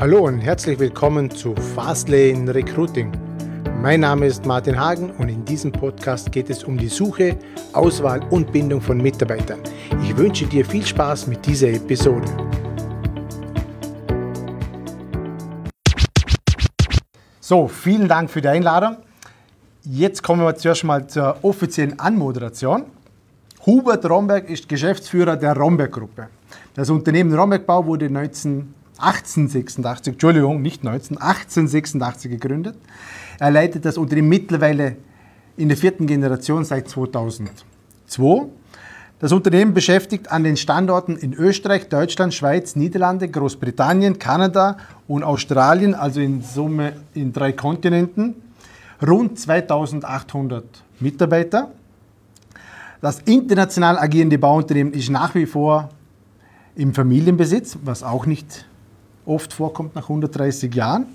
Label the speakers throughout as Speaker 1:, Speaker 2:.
Speaker 1: Hallo und herzlich willkommen zu Fastlane Recruiting. Mein Name ist Martin Hagen und in diesem Podcast geht es um die Suche, Auswahl und Bindung von Mitarbeitern. Ich wünsche dir viel Spaß mit dieser Episode. So, vielen Dank für die Einladung. Jetzt kommen wir zuerst mal zur offiziellen Anmoderation. Hubert Romberg ist Geschäftsführer der Romberg Gruppe. Das Unternehmen Romberg Bau wurde 19 1886, Entschuldigung, nicht 19, 1886 gegründet. Er leitet das Unternehmen mittlerweile in der vierten Generation seit 2002. Das Unternehmen beschäftigt an den Standorten in Österreich, Deutschland, Schweiz, Niederlande, Großbritannien, Kanada und Australien, also in Summe in drei Kontinenten, rund 2800 Mitarbeiter. Das international agierende Bauunternehmen ist nach wie vor im Familienbesitz, was auch nicht oft vorkommt nach 130 Jahren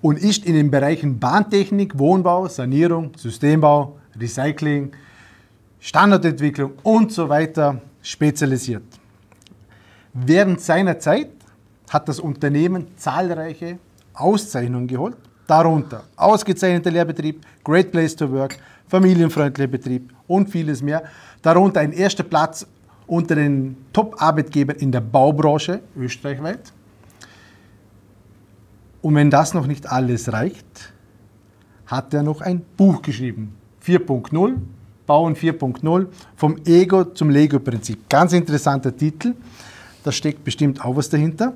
Speaker 1: und ist in den Bereichen Bahntechnik, Wohnbau, Sanierung, Systembau, Recycling, Standardentwicklung und so weiter spezialisiert. Während seiner Zeit hat das Unternehmen zahlreiche Auszeichnungen geholt, darunter ausgezeichneter Lehrbetrieb, Great Place to Work, familienfreundlicher Betrieb und vieles mehr. Darunter ein erster Platz unter den Top-Arbeitgebern in der Baubranche österreichweit. Und wenn das noch nicht alles reicht, hat er noch ein Buch geschrieben. 4.0, Bauen 4.0, vom Ego zum Lego-Prinzip. Ganz interessanter Titel. Da steckt bestimmt auch was dahinter.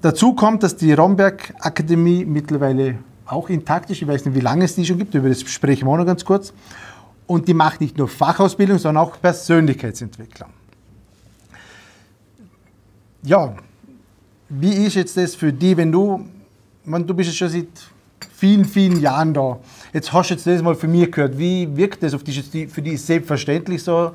Speaker 1: Dazu kommt, dass die Romberg Akademie mittlerweile auch intakt ist. Ich weiß nicht, wie lange es die schon gibt, über das sprechen wir auch noch ganz kurz. Und die macht nicht nur Fachausbildung, sondern auch Persönlichkeitsentwicklung. Ja, wie ist jetzt das für dich, wenn du, man, du bist jetzt schon seit vielen, vielen Jahren da, jetzt hast du jetzt das mal für mich gehört, wie wirkt das auf dich? Für dich ist selbstverständlich so,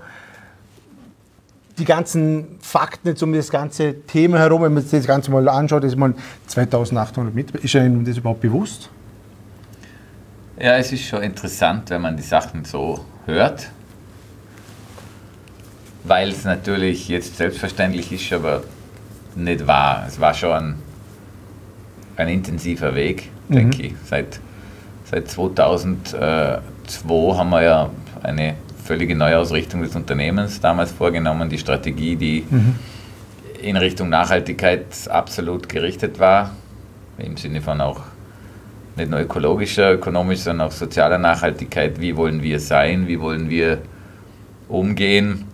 Speaker 1: die ganzen Fakten jetzt um das ganze Thema herum, wenn man sich das Ganze mal anschaut, ist man 2800 Mitarbeiter. Ist Ihnen das überhaupt bewusst?
Speaker 2: Ja, es ist schon interessant, wenn man die Sachen so hört, weil es natürlich jetzt selbstverständlich ist, aber nicht wahr. Es war schon ein, ein intensiver Weg, mhm. denke ich. Seit, seit 2002 haben wir ja eine völlige Neuausrichtung des Unternehmens damals vorgenommen. Die Strategie, die mhm. in Richtung Nachhaltigkeit absolut gerichtet war, im Sinne von auch nicht nur ökologischer, ökonomischer, sondern auch sozialer Nachhaltigkeit. Wie wollen wir sein? Wie wollen wir umgehen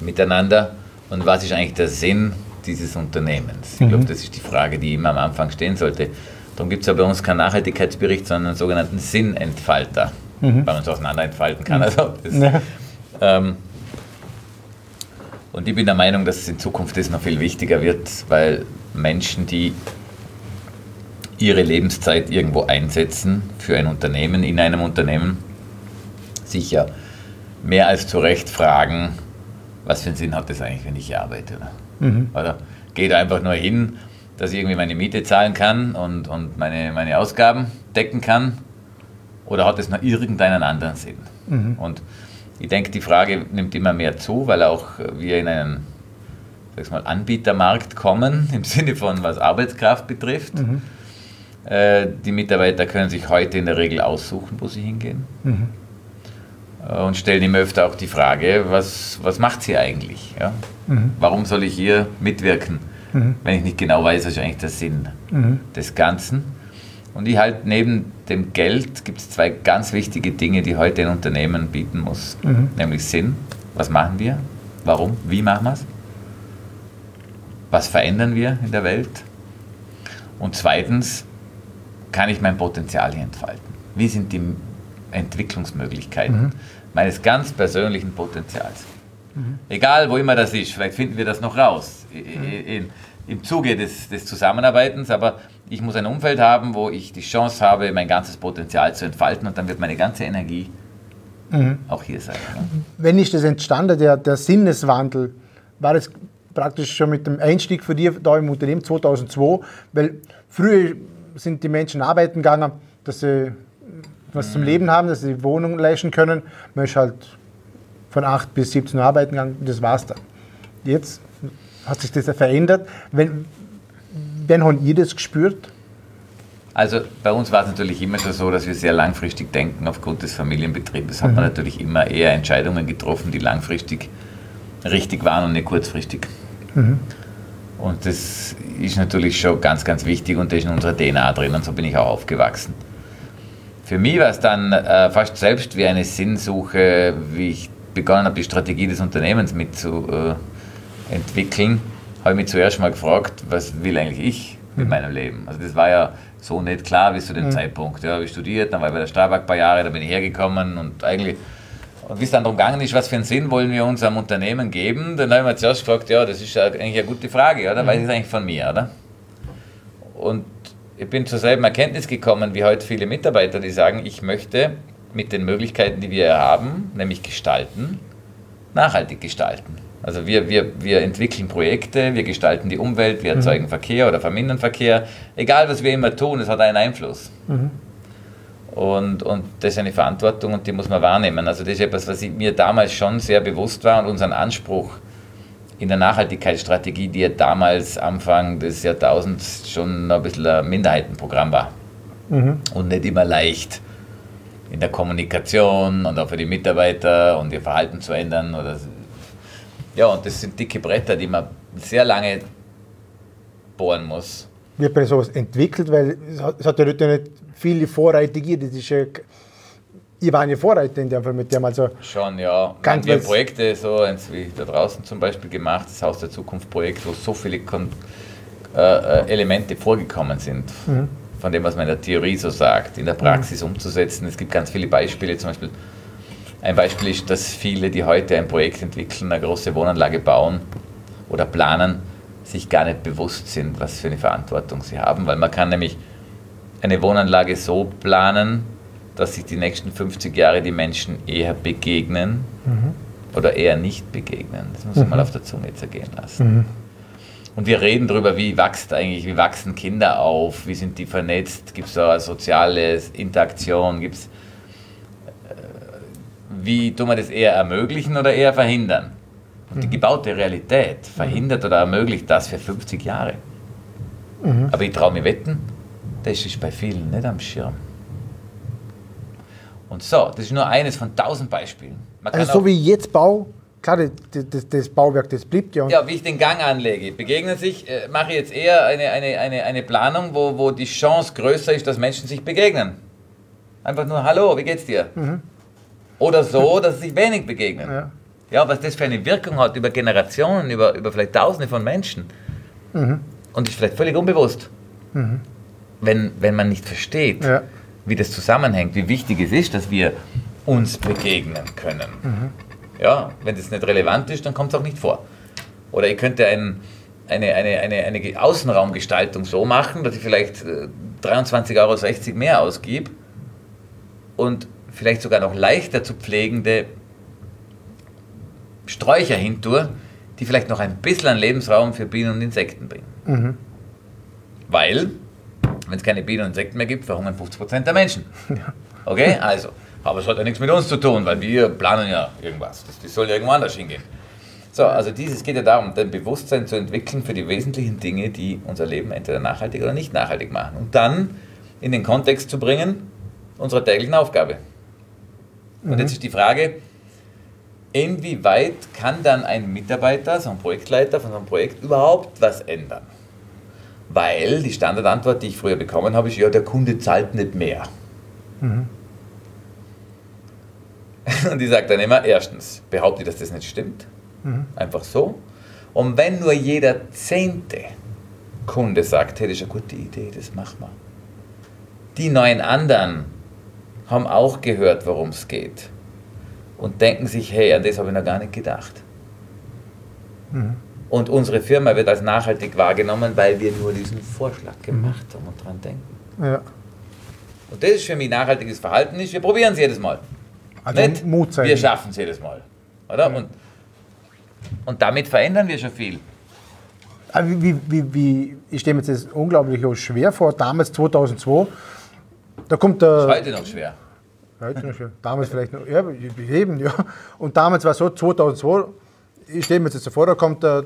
Speaker 2: miteinander? Und was ist eigentlich der Sinn dieses Unternehmens? Ich glaube, mhm. das ist die Frage, die immer am Anfang stehen sollte. Darum gibt es ja bei uns keinen Nachhaltigkeitsbericht, sondern einen sogenannten Sinnentfalter, mhm. weil man es auseinander entfalten kann. Mhm. Also das, ja. ähm, und ich bin der Meinung, dass es in Zukunft das noch viel wichtiger wird, weil Menschen, die ihre Lebenszeit irgendwo einsetzen für ein Unternehmen, in einem Unternehmen, sicher mehr als zu Recht fragen, was für einen Sinn hat das eigentlich, wenn ich hier arbeite? Oder? Mhm. Oder geht einfach nur hin, dass ich irgendwie meine Miete zahlen kann und, und meine, meine Ausgaben decken kann? Oder hat es noch irgendeinen anderen Sinn? Mhm. Und ich denke, die Frage nimmt immer mehr zu, weil auch wir in einen sag mal, Anbietermarkt kommen, im Sinne von was Arbeitskraft betrifft. Mhm. Äh, die Mitarbeiter können sich heute in der Regel aussuchen, wo sie hingehen. Mhm. Äh, und stellen immer öfter auch die Frage, was, was macht sie eigentlich? Ja? Mhm. Warum soll ich hier mitwirken, mhm. wenn ich nicht genau weiß, was ist eigentlich der Sinn mhm. des Ganzen? Und ich halte neben dem Geld gibt es zwei ganz wichtige Dinge, die heute ein Unternehmen bieten muss. Mhm. Nämlich Sinn. Was machen wir? Warum? Wie machen wir es? Was verändern wir in der Welt? Und zweitens, kann ich mein Potenzial hier entfalten? Wie sind die Entwicklungsmöglichkeiten mhm. Meines ganz persönlichen Potenzials? Mhm. Egal, wo immer das ist, vielleicht finden wir das noch raus mhm. in, im Zuge des, des Zusammenarbeitens, aber ich muss ein Umfeld haben, wo ich die Chance habe, mein ganzes Potenzial zu entfalten und dann wird meine ganze Energie mhm. auch hier sein. Ne?
Speaker 1: Wenn ist das entstanden, der, der Sinneswandel, war das praktisch schon mit dem Einstieg für dich da im Unternehmen 2002, weil früher sind die Menschen arbeiten gegangen, dass sie was zum Leben haben, dass sie Wohnung leisten können. Man ist halt von 8 bis 17 Uhr arbeiten gegangen, das war's dann. Jetzt hat sich das verändert. Wenn, wann habt ihr das gespürt?
Speaker 2: Also bei uns war es natürlich immer schon so, dass wir sehr langfristig denken aufgrund des Familienbetriebes. Hat man natürlich immer eher Entscheidungen getroffen, die langfristig richtig waren und nicht kurzfristig. Und das ist natürlich schon ganz, ganz wichtig und das ist in unserer DNA drin und so bin ich auch aufgewachsen. Für mich war es dann äh, fast selbst wie eine Sinnsuche, wie ich begonnen habe, die Strategie des Unternehmens mitzuentwickeln, habe ich mich zuerst mal gefragt, was will eigentlich ich mit meinem Leben? Also das war ja so nicht klar bis zu dem Zeitpunkt. Ja, habe ich studiert, dann war ich bei der Strabag ein paar Jahre, da bin ich hergekommen und eigentlich, und wie es dann darum gegangen ist, was für einen Sinn wollen wir unserem Unternehmen geben, dann habe ich mir zuerst gefragt, ja, das ist eigentlich eine gute Frage, oder? Weiß ich eigentlich von mir, oder? Und ich bin zur selben Erkenntnis gekommen wie heute viele Mitarbeiter, die sagen, ich möchte mit den Möglichkeiten, die wir haben, nämlich gestalten, nachhaltig gestalten. Also wir, wir, wir entwickeln Projekte, wir gestalten die Umwelt, wir erzeugen Verkehr oder vermindern Verkehr. Egal, was wir immer tun, es hat einen Einfluss. Und, und das ist eine Verantwortung und die muss man wahrnehmen. Also das ist etwas, was ich, mir damals schon sehr bewusst war und unseren Anspruch in der Nachhaltigkeitsstrategie, die ja damals Anfang des Jahrtausends schon ein bisschen ein Minderheitenprogramm war. Und nicht immer leicht in der Kommunikation und auch für die Mitarbeiter und ihr Verhalten zu ändern. Oder ja, und das sind dicke Bretter, die man sehr lange bohren muss.
Speaker 1: Wie hat man sowas entwickelt? Weil es hat, es hat ja nicht nicht viele Vorreiter gegeben. Das ist ja, ihr waren ja Vorreiter in dem Fall mit dem. Also,
Speaker 2: Schon, ja.
Speaker 1: Ganz
Speaker 2: wir Projekte, so eins wie da draußen zum Beispiel gemacht, das Haus der Zukunft Projekt, wo so viele Kon äh, äh, Elemente vorgekommen sind, von dem, was man in der Theorie so sagt, in der Praxis umzusetzen. Es gibt ganz viele Beispiele, zum Beispiel ein Beispiel ist, dass viele, die heute ein Projekt entwickeln, eine große Wohnanlage bauen oder planen, sich gar nicht bewusst sind, was für eine Verantwortung sie haben, weil man kann nämlich eine Wohnanlage so planen, dass sich die nächsten 50 Jahre die Menschen eher begegnen oder eher nicht begegnen. Das muss man mal auf der Zunge zergehen lassen. Und wir reden darüber, wie wächst eigentlich, wie wachsen Kinder auf, wie sind die vernetzt, gibt es da eine soziale Interaktion, gibt's, äh, wie tun wir das eher ermöglichen oder eher verhindern? Und die gebaute Realität verhindert oder ermöglicht das für 50 Jahre. Aber ich traue mir wetten, das ist bei vielen nicht am Schirm. Und so, das ist nur eines von tausend Beispielen.
Speaker 1: Also so wie ich jetzt baue, klar, das, das, das Bauwerk, das bleibt ja.
Speaker 2: Ja, wie ich den Gang anlege, begegnen sich, äh, mache ich jetzt eher eine, eine, eine, eine Planung, wo, wo die Chance größer ist, dass Menschen sich begegnen. Einfach nur, hallo, wie geht's dir? Oder so, dass sie sich wenig begegnen.
Speaker 1: Ja.
Speaker 2: Ja, was das für eine Wirkung hat über Generationen, über, über vielleicht Tausende von Menschen. Und ist vielleicht völlig unbewusst. Wenn, wenn man nicht versteht,
Speaker 1: Ja.
Speaker 2: Wie das zusammenhängt, wie wichtig es ist, dass wir uns begegnen können. Ja, wenn das nicht relevant ist, dann kommt es auch nicht vor. Oder ihr könnt ja ein, eine, eine, eine, eine Außenraumgestaltung so machen, dass ich vielleicht äh, 23,60 Euro mehr ausgib und vielleicht sogar noch leichter zu pflegende Sträucher hintue, die vielleicht noch ein bisschen an Lebensraum für Bienen und Insekten bringen. Weil, wenn es keine Bienen und Insekten mehr gibt, verhungern 50% der Menschen. Okay, also. Aber es hat ja nichts mit uns zu tun, weil wir planen ja irgendwas. Das, das soll ja irgendwo anders hingehen. So, also dieses geht ja darum, dein Bewusstsein zu entwickeln für die wesentlichen Dinge, die unser Leben entweder nachhaltig oder nicht nachhaltig machen. Und dann in den Kontext zu bringen unserer täglichen Aufgabe. Und jetzt ist die Frage, inwieweit kann dann ein Mitarbeiter, so ein Projektleiter von so einem Projekt überhaupt was ändern? Weil die Standardantwort, die ich früher bekommen habe, ist, ja, der Kunde zahlt nicht mehr. Und ich sage dann immer, erstens, behaupte ich, dass das nicht stimmt. Einfach so. Und wenn nur jeder zehnte Kunde sagt, hey, das ist eine gute Idee, das machen wir. Die neun anderen haben auch gehört, worum es geht. Und denken sich, hey, an das habe ich noch gar nicht gedacht. Und unsere Firma wird als nachhaltig wahrgenommen, weil wir nur diesen Vorschlag gemacht haben und dran denken.
Speaker 1: ja.
Speaker 2: Und das ist für mich nachhaltiges Verhalten ist, wir probieren es jedes Mal.
Speaker 1: Also
Speaker 2: Nicht?
Speaker 1: Mut zeigen.
Speaker 2: Wir schaffen es jedes Mal. Oder? Und, und damit verändern wir schon viel.
Speaker 1: Aber wie, wie, wie, wie, ich stelle mir das unglaublich schwer vor. Damals, 2002, da kommt der.
Speaker 2: Ist heute noch schwer.
Speaker 1: Heute noch schwer. Damals vielleicht noch. Ja, eben, ja. Und damals war es so, 2002, ich stelle mir das so vor, da kommt der,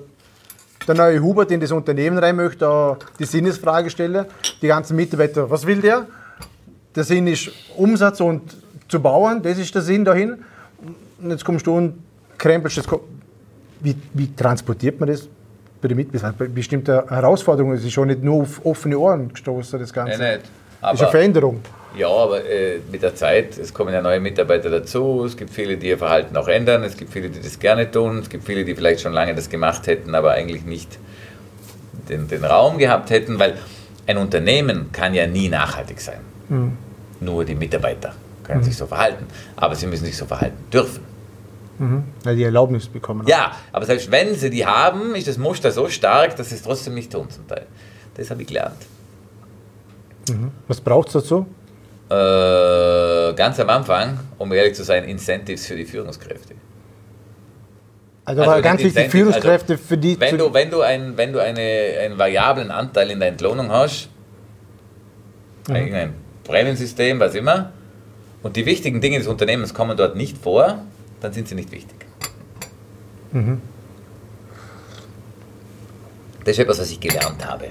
Speaker 1: der neue Hubert in das Unternehmen rein möchte, die Sinnesfrage stellen, die ganzen Mitarbeiter, was will der? Der Sinn ist Umsatz und zu bauen, das ist der Sinn dahin. Und jetzt kommst du und krempelst das. Wie, wie transportiert man das bei den Mitarbeitern? Bei bestimmten Herausforderungen, es ist schon nicht nur auf offene Ohren gestoßen, das Ganze.
Speaker 2: Nein, nicht.
Speaker 1: Das ist eine
Speaker 2: Aber,
Speaker 1: Veränderung.
Speaker 2: Ja, aber äh, mit der Zeit, es kommen ja neue Mitarbeiter dazu, es gibt viele, die ihr Verhalten auch ändern, es gibt viele, die das gerne tun, es gibt viele, die vielleicht schon lange das gemacht hätten, aber eigentlich nicht den, den Raum gehabt hätten, weil ein Unternehmen kann ja nie nachhaltig sein. Nur die Mitarbeiter können sich so verhalten, aber sie müssen sich so verhalten dürfen.
Speaker 1: Weil die Erlaubnis bekommen.
Speaker 2: Ja, aber selbst wenn sie die haben, ist das Muster so stark, dass sie es trotzdem nicht tun zum Teil. Das habe ich gelernt.
Speaker 1: Was braucht es dazu?
Speaker 2: Äh, ganz am Anfang, um ehrlich zu sein, Incentives für die Führungskräfte.
Speaker 1: Also,
Speaker 2: Also
Speaker 1: ganz wichtig,
Speaker 2: Incentive-
Speaker 1: Führungskräfte für die.
Speaker 2: Wenn du, wenn du, ein, wenn du eine, einen variablen Anteil in der Entlohnung hast, ein Prämiensystem, was immer, und die wichtigen Dinge des Unternehmens kommen dort nicht vor, dann sind sie nicht wichtig. Das ist etwas, was ich gelernt habe.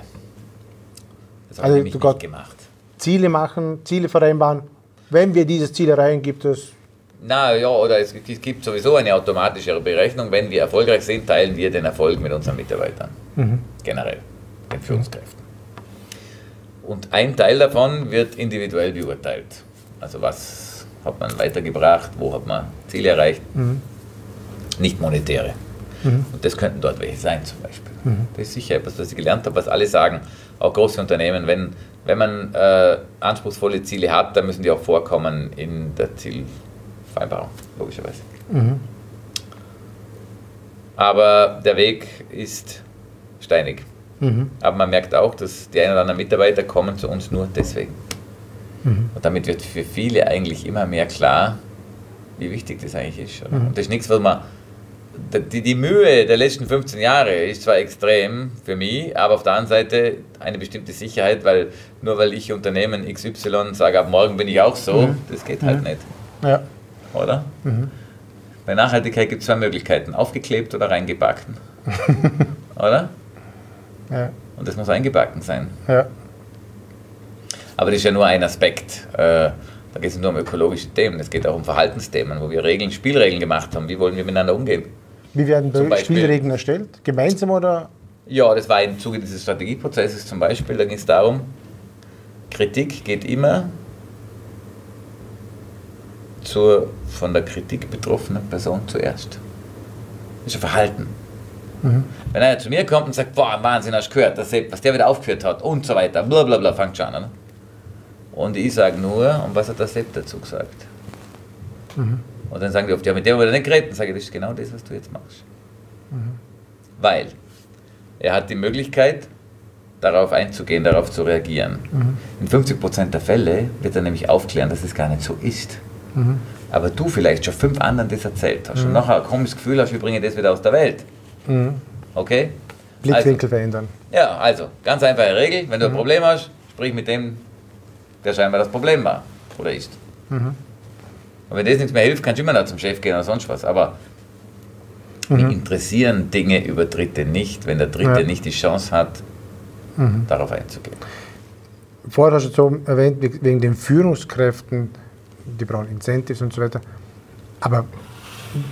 Speaker 2: Das habe
Speaker 1: Also,
Speaker 2: ich nämlich nicht
Speaker 1: Gott-
Speaker 2: gemacht.
Speaker 1: Ziele machen, Ziele vereinbaren. Wenn wir dieses Ziel erreichen, gibt es.
Speaker 2: Na ja, oder es, gibt sowieso eine automatische Berechnung. Wenn wir erfolgreich sind, teilen wir den Erfolg mit unseren Mitarbeitern. Generell, den Führungskräften. Und ein Teil davon wird individuell beurteilt. Also was hat man weitergebracht, wo hat man Ziele erreicht, nicht monetäre. Und das könnten dort welche sein zum Beispiel. Das ist sicher etwas, was ich gelernt habe, was alle sagen, auch große Unternehmen, wenn, wenn man äh, anspruchsvolle Ziele hat, dann müssen die auch vorkommen in der Zielvereinbarung, logischerweise. Aber der Weg ist steinig. Aber man merkt auch, dass die ein oder anderen Mitarbeiter kommen zu uns nur deswegen. Und damit wird für viele eigentlich immer mehr klar, wie wichtig das eigentlich ist. Oder? Und das ist nichts, was man. Die, die Mühe der letzten 15 Jahre ist zwar extrem für mich, aber auf der anderen Seite eine bestimmte Sicherheit, weil nur weil ich Unternehmen XY sage, ab morgen bin ich auch so, das geht halt nicht,
Speaker 1: Ja.
Speaker 2: oder? Bei Nachhaltigkeit gibt es zwei Möglichkeiten, aufgeklebt oder reingebacken. oder?
Speaker 1: Ja.
Speaker 2: Und das muss eingebacken sein.
Speaker 1: Ja.
Speaker 2: Aber das ist ja nur ein Aspekt. Äh, Da geht es nur um ökologische Themen. Es geht auch um Verhaltensthemen, wo wir Regeln, Spielregeln gemacht haben. Wie wollen wir miteinander umgehen?
Speaker 1: Wie werden
Speaker 2: Zum Beispiel-
Speaker 1: Spielregeln erstellt? Gemeinsam oder?
Speaker 2: Ja, das war im Zuge dieses Strategieprozesses zum Beispiel. Da ging es darum, Kritik geht immer zur von der Kritik betroffenen Person zuerst. Das ist ein Verhalten. Wenn einer zu mir kommt und sagt, boah, Wahnsinn, hast du gehört, dass Sepp, was der wieder aufgeführt hat und so weiter, bla bla bla, fängt schon an. Ne? Und ich sage nur, und was hat der Sepp dazu gesagt? Und dann sagen die oft, ja, mit dem haben wir nicht geredet. Dann sage ich, das ist genau das, was du jetzt machst. Weil er hat die Möglichkeit, darauf einzugehen, darauf zu reagieren. In 50% der Fälle wird er nämlich aufklären, dass es gar nicht so ist. Aber du vielleicht schon fünf anderen das erzählt hast und nachher ein komisches Gefühl hast, wir bringen das wieder aus der Welt. Okay?
Speaker 1: Blickwinkel verändern.
Speaker 2: Ja, also, ganz einfache Regel. Wenn du ein Problem hast, sprich mit dem, der scheinbar das Problem war oder ist. Und wenn das nichts mehr hilft, kannst du immer noch zum Chef gehen oder sonst was. Aber mich interessieren Dinge über Dritte nicht, wenn der Dritte
Speaker 1: Ja.
Speaker 2: nicht die Chance hat, darauf einzugehen.
Speaker 1: Vorher hast du so erwähnt, we- wegen den Führungskräften, die brauchen Incentives und so weiter. Aber mich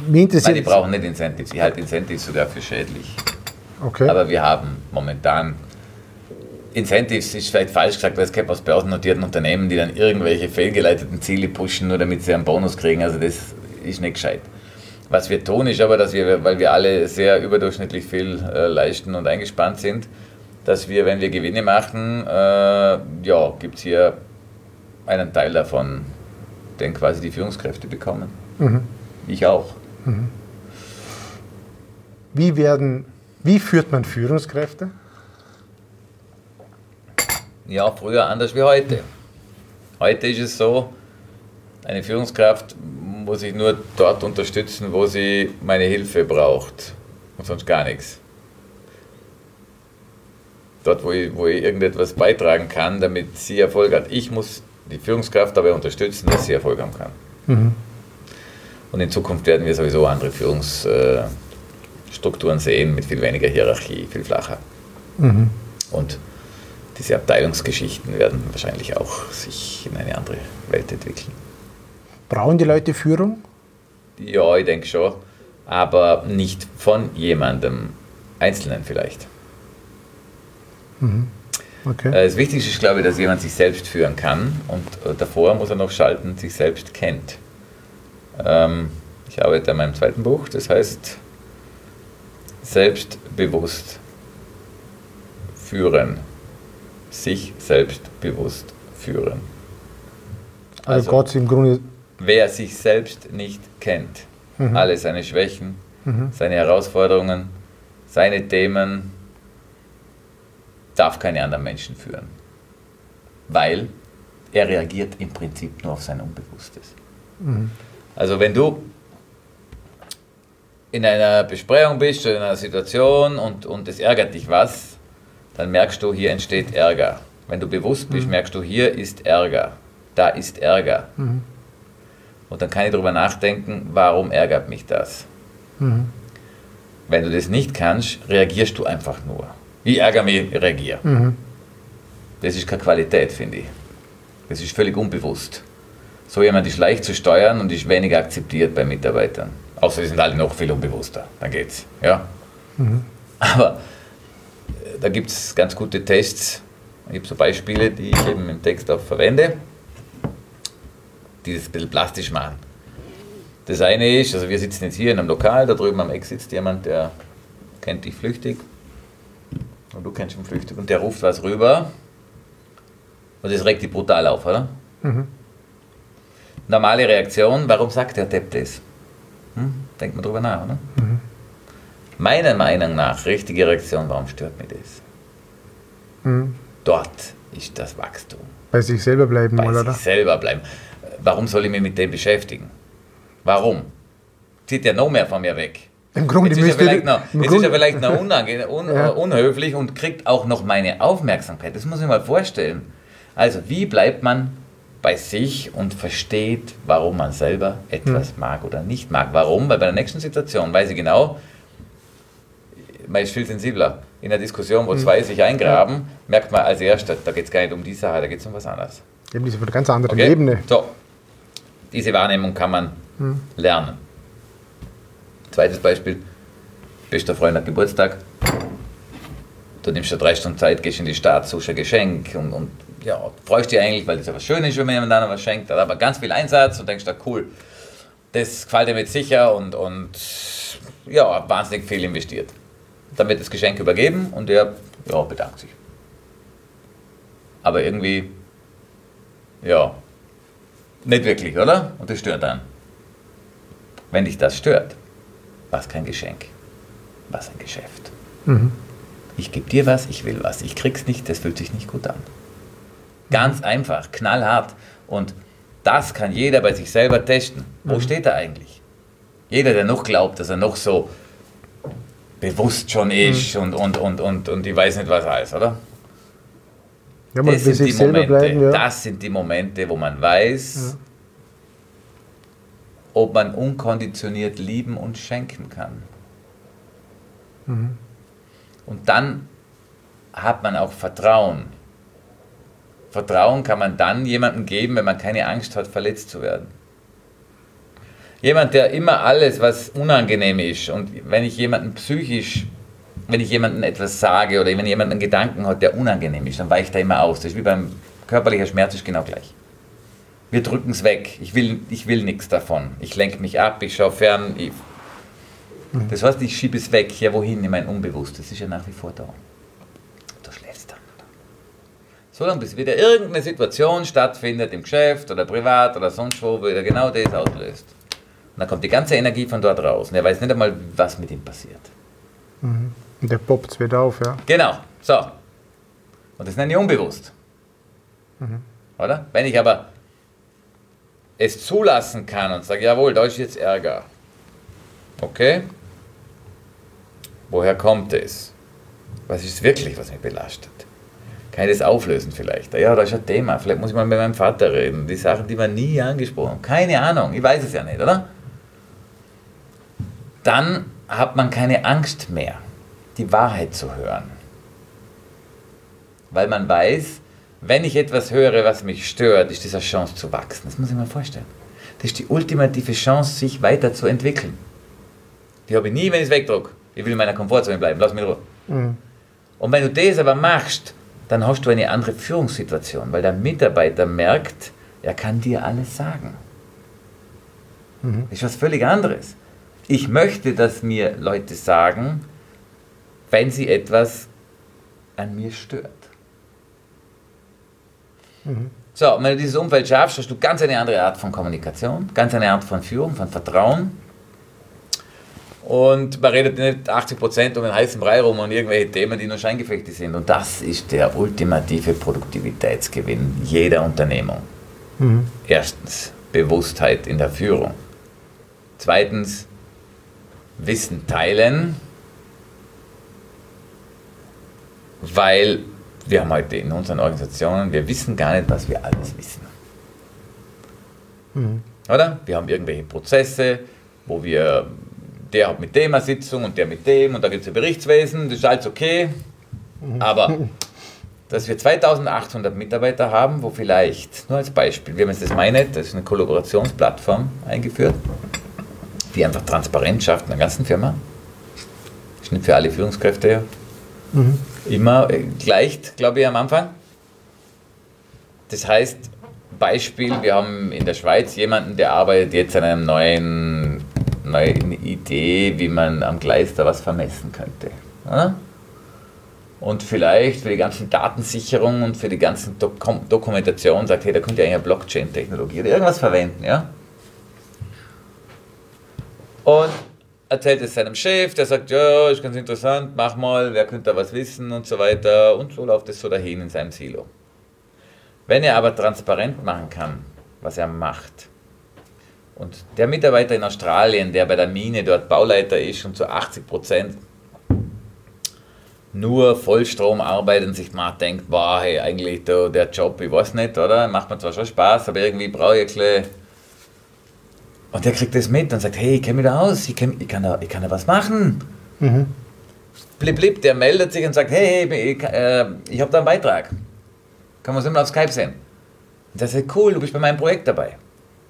Speaker 2: Nein,
Speaker 1: interessiert.
Speaker 2: die brauchen nicht Incentives. Ich halte Incentives sogar für schädlich.
Speaker 1: okay.
Speaker 2: Aber wir haben momentan Incentives, ist vielleicht falsch gesagt, weil es gibt aus börsennotierten Unternehmen, die dann irgendwelche fehlgeleiteten Ziele pushen, nur damit sie einen Bonus kriegen. Also das ist nicht gescheit. Was wir tun, ist aber, dass wir, weil wir alle sehr überdurchschnittlich viel äh, leisten und eingespannt sind, dass wir, wenn wir Gewinne machen, äh, ja, gibt es hier einen Teil davon, den quasi die Führungskräfte bekommen. Ich auch.
Speaker 1: Wie, werden, wie führt man Führungskräfte?
Speaker 2: Ja, früher anders wie heute. Heute ist es so, eine Führungskraft muss ich nur dort unterstützen, wo sie meine Hilfe braucht und sonst gar nichts. Dort, wo ich, wo ich irgendetwas beitragen kann, damit sie Erfolg hat. Ich muss die Führungskraft dabei unterstützen, dass sie Erfolg haben kann. Und in Zukunft werden wir sowieso andere Führungsstile Strukturen sehen mit viel weniger Hierarchie, viel flacher.
Speaker 1: Mhm.
Speaker 2: Und diese Abteilungsgeschichten werden wahrscheinlich auch sich in eine andere Welt entwickeln.
Speaker 1: Brauchen die Leute Führung?
Speaker 2: Ja, ich denke schon, aber nicht von jemandem Einzelnen vielleicht.
Speaker 1: Okay.
Speaker 2: Äh, Das Wichtigste ist, glaube ich, dass jemand sich selbst führen kann und äh, davor muss er noch schalten, sich selbst kennt. Ähm, ich arbeite an meinem zweiten Buch, das heißt selbstbewusst führen. Sich selbstbewusst führen.
Speaker 1: also, Gott im Grunde.
Speaker 2: Wer sich selbst nicht kennt, alle seine Schwächen, seine Herausforderungen, seine Themen, darf keine anderen Menschen führen. Weil er reagiert im Prinzip nur auf sein Unbewusstes. Also wenn du in einer Besprechung bist oder in einer Situation und, und es ärgert dich was, dann merkst du, hier entsteht Ärger. Wenn du bewusst bist, merkst du, hier ist Ärger. Da ist Ärger. Und dann kann ich darüber nachdenken, warum ärgert mich das? Wenn du das nicht kannst, reagierst du einfach nur. Ich ärgere mich, ich reagiere. Das ist keine Qualität, finde ich. Das ist völlig unbewusst. So jemand ist leicht zu steuern und ist weniger akzeptiert bei Mitarbeitern. Außer die sind alle noch viel unbewusster. Dann geht's. Ja? Aber äh, da gibt es ganz gute Tests. Ich habe so Beispiele, die ich eben im Text auch verwende, die das ein bisschen plastisch machen. Das eine ist, also wir sitzen jetzt hier in einem Lokal, da drüben am Eck sitzt jemand, der kennt dich flüchtig und du kennst ihn flüchtig und der ruft was rüber und das regt dich brutal auf, oder? Normale Reaktion, warum sagt der Depp das? Hm? Denkt man drüber nach, oder? Meiner Meinung nach, richtige Reaktion, warum stört mich das?
Speaker 1: Mhm.
Speaker 2: Dort ist das Wachstum.
Speaker 1: Bei sich selber bleiben
Speaker 2: Bei
Speaker 1: wollen,
Speaker 2: sich
Speaker 1: oder?
Speaker 2: selber bleiben. Warum soll ich mich mit dem beschäftigen? Warum? Zieht ja noch mehr von mir weg.
Speaker 1: Im Grunde
Speaker 2: Jetzt ist er noch,
Speaker 1: im
Speaker 2: jetzt ist er vielleicht noch un,
Speaker 1: Ja.
Speaker 2: unhöflich und kriegt auch noch meine Aufmerksamkeit. Das muss ich mal vorstellen. Also, wie bleibt man bei sich und versteht, warum man selber etwas
Speaker 1: Hm.
Speaker 2: mag oder nicht mag? Warum? Weil bei der nächsten Situation weiß ich genau, man ist viel sensibler. In der Diskussion,
Speaker 1: Hm.
Speaker 2: wo zwei sich eingraben, merkt man als erstes, da geht es gar nicht um die Sache, da geht es um was anderes.
Speaker 1: Eben diese von einer ganz anderen
Speaker 2: Okay?
Speaker 1: Ebene.
Speaker 2: So, diese Wahrnehmung kann man lernen. Zweites Beispiel, bester Freund hat Geburtstag, du nimmst dir drei Stunden Zeit, gehst in die Stadt, suchst ein Geschenk und, und ja, freust dich eigentlich, weil das ja was Schönes ist, wenn mir jemand anderes was schenkt, hat aber ganz viel Einsatz und denkst, da cool, das gefällt dir mit sicher und, und ja, wahnsinnig viel investiert. Dann wird das Geschenk übergeben und er ja, bedankt sich. Aber irgendwie, ja, nicht wirklich, oder? Und das stört dann. Wenn dich das stört, was kein Geschenk, was ein Geschäft.
Speaker 1: Mhm.
Speaker 2: Ich gebe dir was, ich will was, ich krieg's nicht, das fühlt sich nicht gut an. Ganz einfach, knallhart. Und das kann jeder bei sich selber testen. Wo steht er eigentlich? Jeder, der noch glaubt, dass er noch so bewusst schon ist und, und, und, und, und ich weiß nicht was alles, oder?
Speaker 1: Ja,
Speaker 2: Das sind die Momente,
Speaker 1: bleiben, ja.
Speaker 2: das sind die Momente, wo man weiß, ob man unkonditioniert lieben und schenken kann.
Speaker 1: Mhm.
Speaker 2: Und dann hat man auch Vertrauen. Vertrauen kann man dann jemandem geben, wenn man keine Angst hat, verletzt zu werden. Jemand, der immer alles, was unangenehm ist, und wenn ich jemanden psychisch, wenn ich jemandem etwas sage oder wenn jemand einen Gedanken hat, der unangenehm ist, dann weicht er immer aus. Das ist wie beim körperlicher Schmerz ist genau gleich. Wir drücken es weg. Ich will, ich will nichts davon. Ich lenke mich ab, ich schaue fern. Ich, das heißt, ich schiebe es weg. Ja, wohin? In mein Unbewusstes. Das ist ja nach wie vor da. Du schläfst dann. So lange, bis wieder irgendeine Situation stattfindet, im Geschäft oder privat oder sonst wo, wo er genau das auslöst. Und dann kommt die ganze Energie von dort raus. Und er weiß nicht einmal, was mit ihm passiert.
Speaker 1: Und der poppt wieder auf, ja.
Speaker 2: Genau, so. Und das nenne ich unbewusst. Oder? Wenn ich aber es zulassen kann und sage, jawohl, da ist jetzt Ärger. Okay? Woher kommt es? Was ist wirklich, was mich belastet? Kann ich das auflösen vielleicht? Ja, da ist ein Thema. Vielleicht muss ich mal mit meinem Vater reden. Die Sachen, die man nie angesprochen haben. Keine Ahnung. Ich weiß es ja nicht, oder? Dann hat man keine Angst mehr, die Wahrheit zu hören. Weil man weiß, wenn ich etwas höre, was mich stört, ist diese Chance zu wachsen. Das muss ich mir vorstellen. Das ist die ultimative Chance, sich weiterzuentwickeln. Die habe ich nie, wenn ich es wegdrucke. Ich will in meiner Komfortzone bleiben, lass mich in Ruhe. Mhm. Und wenn du das aber machst, dann hast du eine andere Führungssituation, weil der Mitarbeiter merkt, er kann dir alles sagen. Mhm. Das ist was völlig anderes. Ich möchte, dass mir Leute sagen, wenn sie etwas an mir stört. Mhm. So, wenn du dieses Umfeld schaffst, hast du ganz eine andere Art von Kommunikation, ganz eine Art von Führung, von Vertrauen. Und man redet nicht 80% um den heißen Brei rum und irgendwelche Themen, die nur Scheingefechte sind. Und das ist der ultimative Produktivitätsgewinn jeder Unternehmung. Mhm. Erstens, Bewusstheit in der Führung. Zweitens, Wissen teilen, weil wir haben heute in unseren Organisationen, wir wissen gar nicht, was wir alles wissen. Mhm. Oder? Wir haben irgendwelche Prozesse, wo wir, der hat mit dem eine Sitzung und der mit dem und da gibt es ein Berichtswesen, das ist alles okay. Mhm. Aber dass wir 2800 Mitarbeiter haben, wo vielleicht, nur als Beispiel, wir haben jetzt das MyNet, das ist eine Kollaborationsplattform eingeführt, die einfach Transparenz schafft in der ganzen Firma. Das ist nicht für alle Führungskräfte mhm. immer äh, gleich, glaube ich, am Anfang. Das heißt, Beispiel, wir haben in der Schweiz jemanden, der arbeitet jetzt an einer neuen, neuen Idee, wie man am Gleis da was vermessen könnte. Und vielleicht für die ganzen Datensicherung und für die ganzen Dok Dokumentation sagt, hey, da könnt ihr eigentlich Blockchain-Technologie oder irgendwas verwenden, ja? Und erzählt es seinem Chef, der sagt, ja, ist ganz interessant, mach mal, wer könnte da was wissen und so weiter. Und so läuft es so dahin in seinem Silo. Wenn er aber transparent machen kann, was er macht, und der Mitarbeiter in Australien, der bei der Mine dort Bauleiter ist und zu 80 Prozent nur Vollstrom arbeitet und sich mal denkt, boah, hey, eigentlich der, der Job, ich weiß nicht, oder? Macht mir zwar schon Spaß, aber irgendwie brauche ich ein und der kriegt das mit und sagt, hey, ich kenne mich da aus, ich, kenn, ich, kann da, ich kann da was machen. Mhm. Blip, blip, der meldet sich und sagt, hey, ich, äh, ich habe da einen Beitrag. Kann man uns immer auf Skype sehen. Und der sagt, cool, du bist bei meinem Projekt dabei.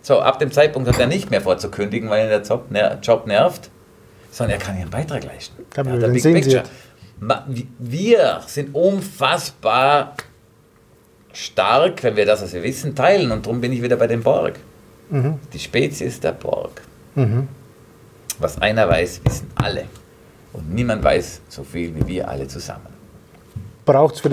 Speaker 2: So, ab dem Zeitpunkt hat er nicht mehr vorzukündigen, weil der Job, ner Job nervt, sondern er kann ihren Beitrag leisten.
Speaker 1: Kann man Big Picture.
Speaker 2: Wir sind unfassbar stark, wenn wir das, was wir wissen, teilen. Und darum bin ich wieder bei dem Borg. Mhm. Die Spezies der Borg. Mhm. Was einer weiß, wissen alle. Und niemand weiß so viel wie wir alle zusammen.
Speaker 1: Braucht es für,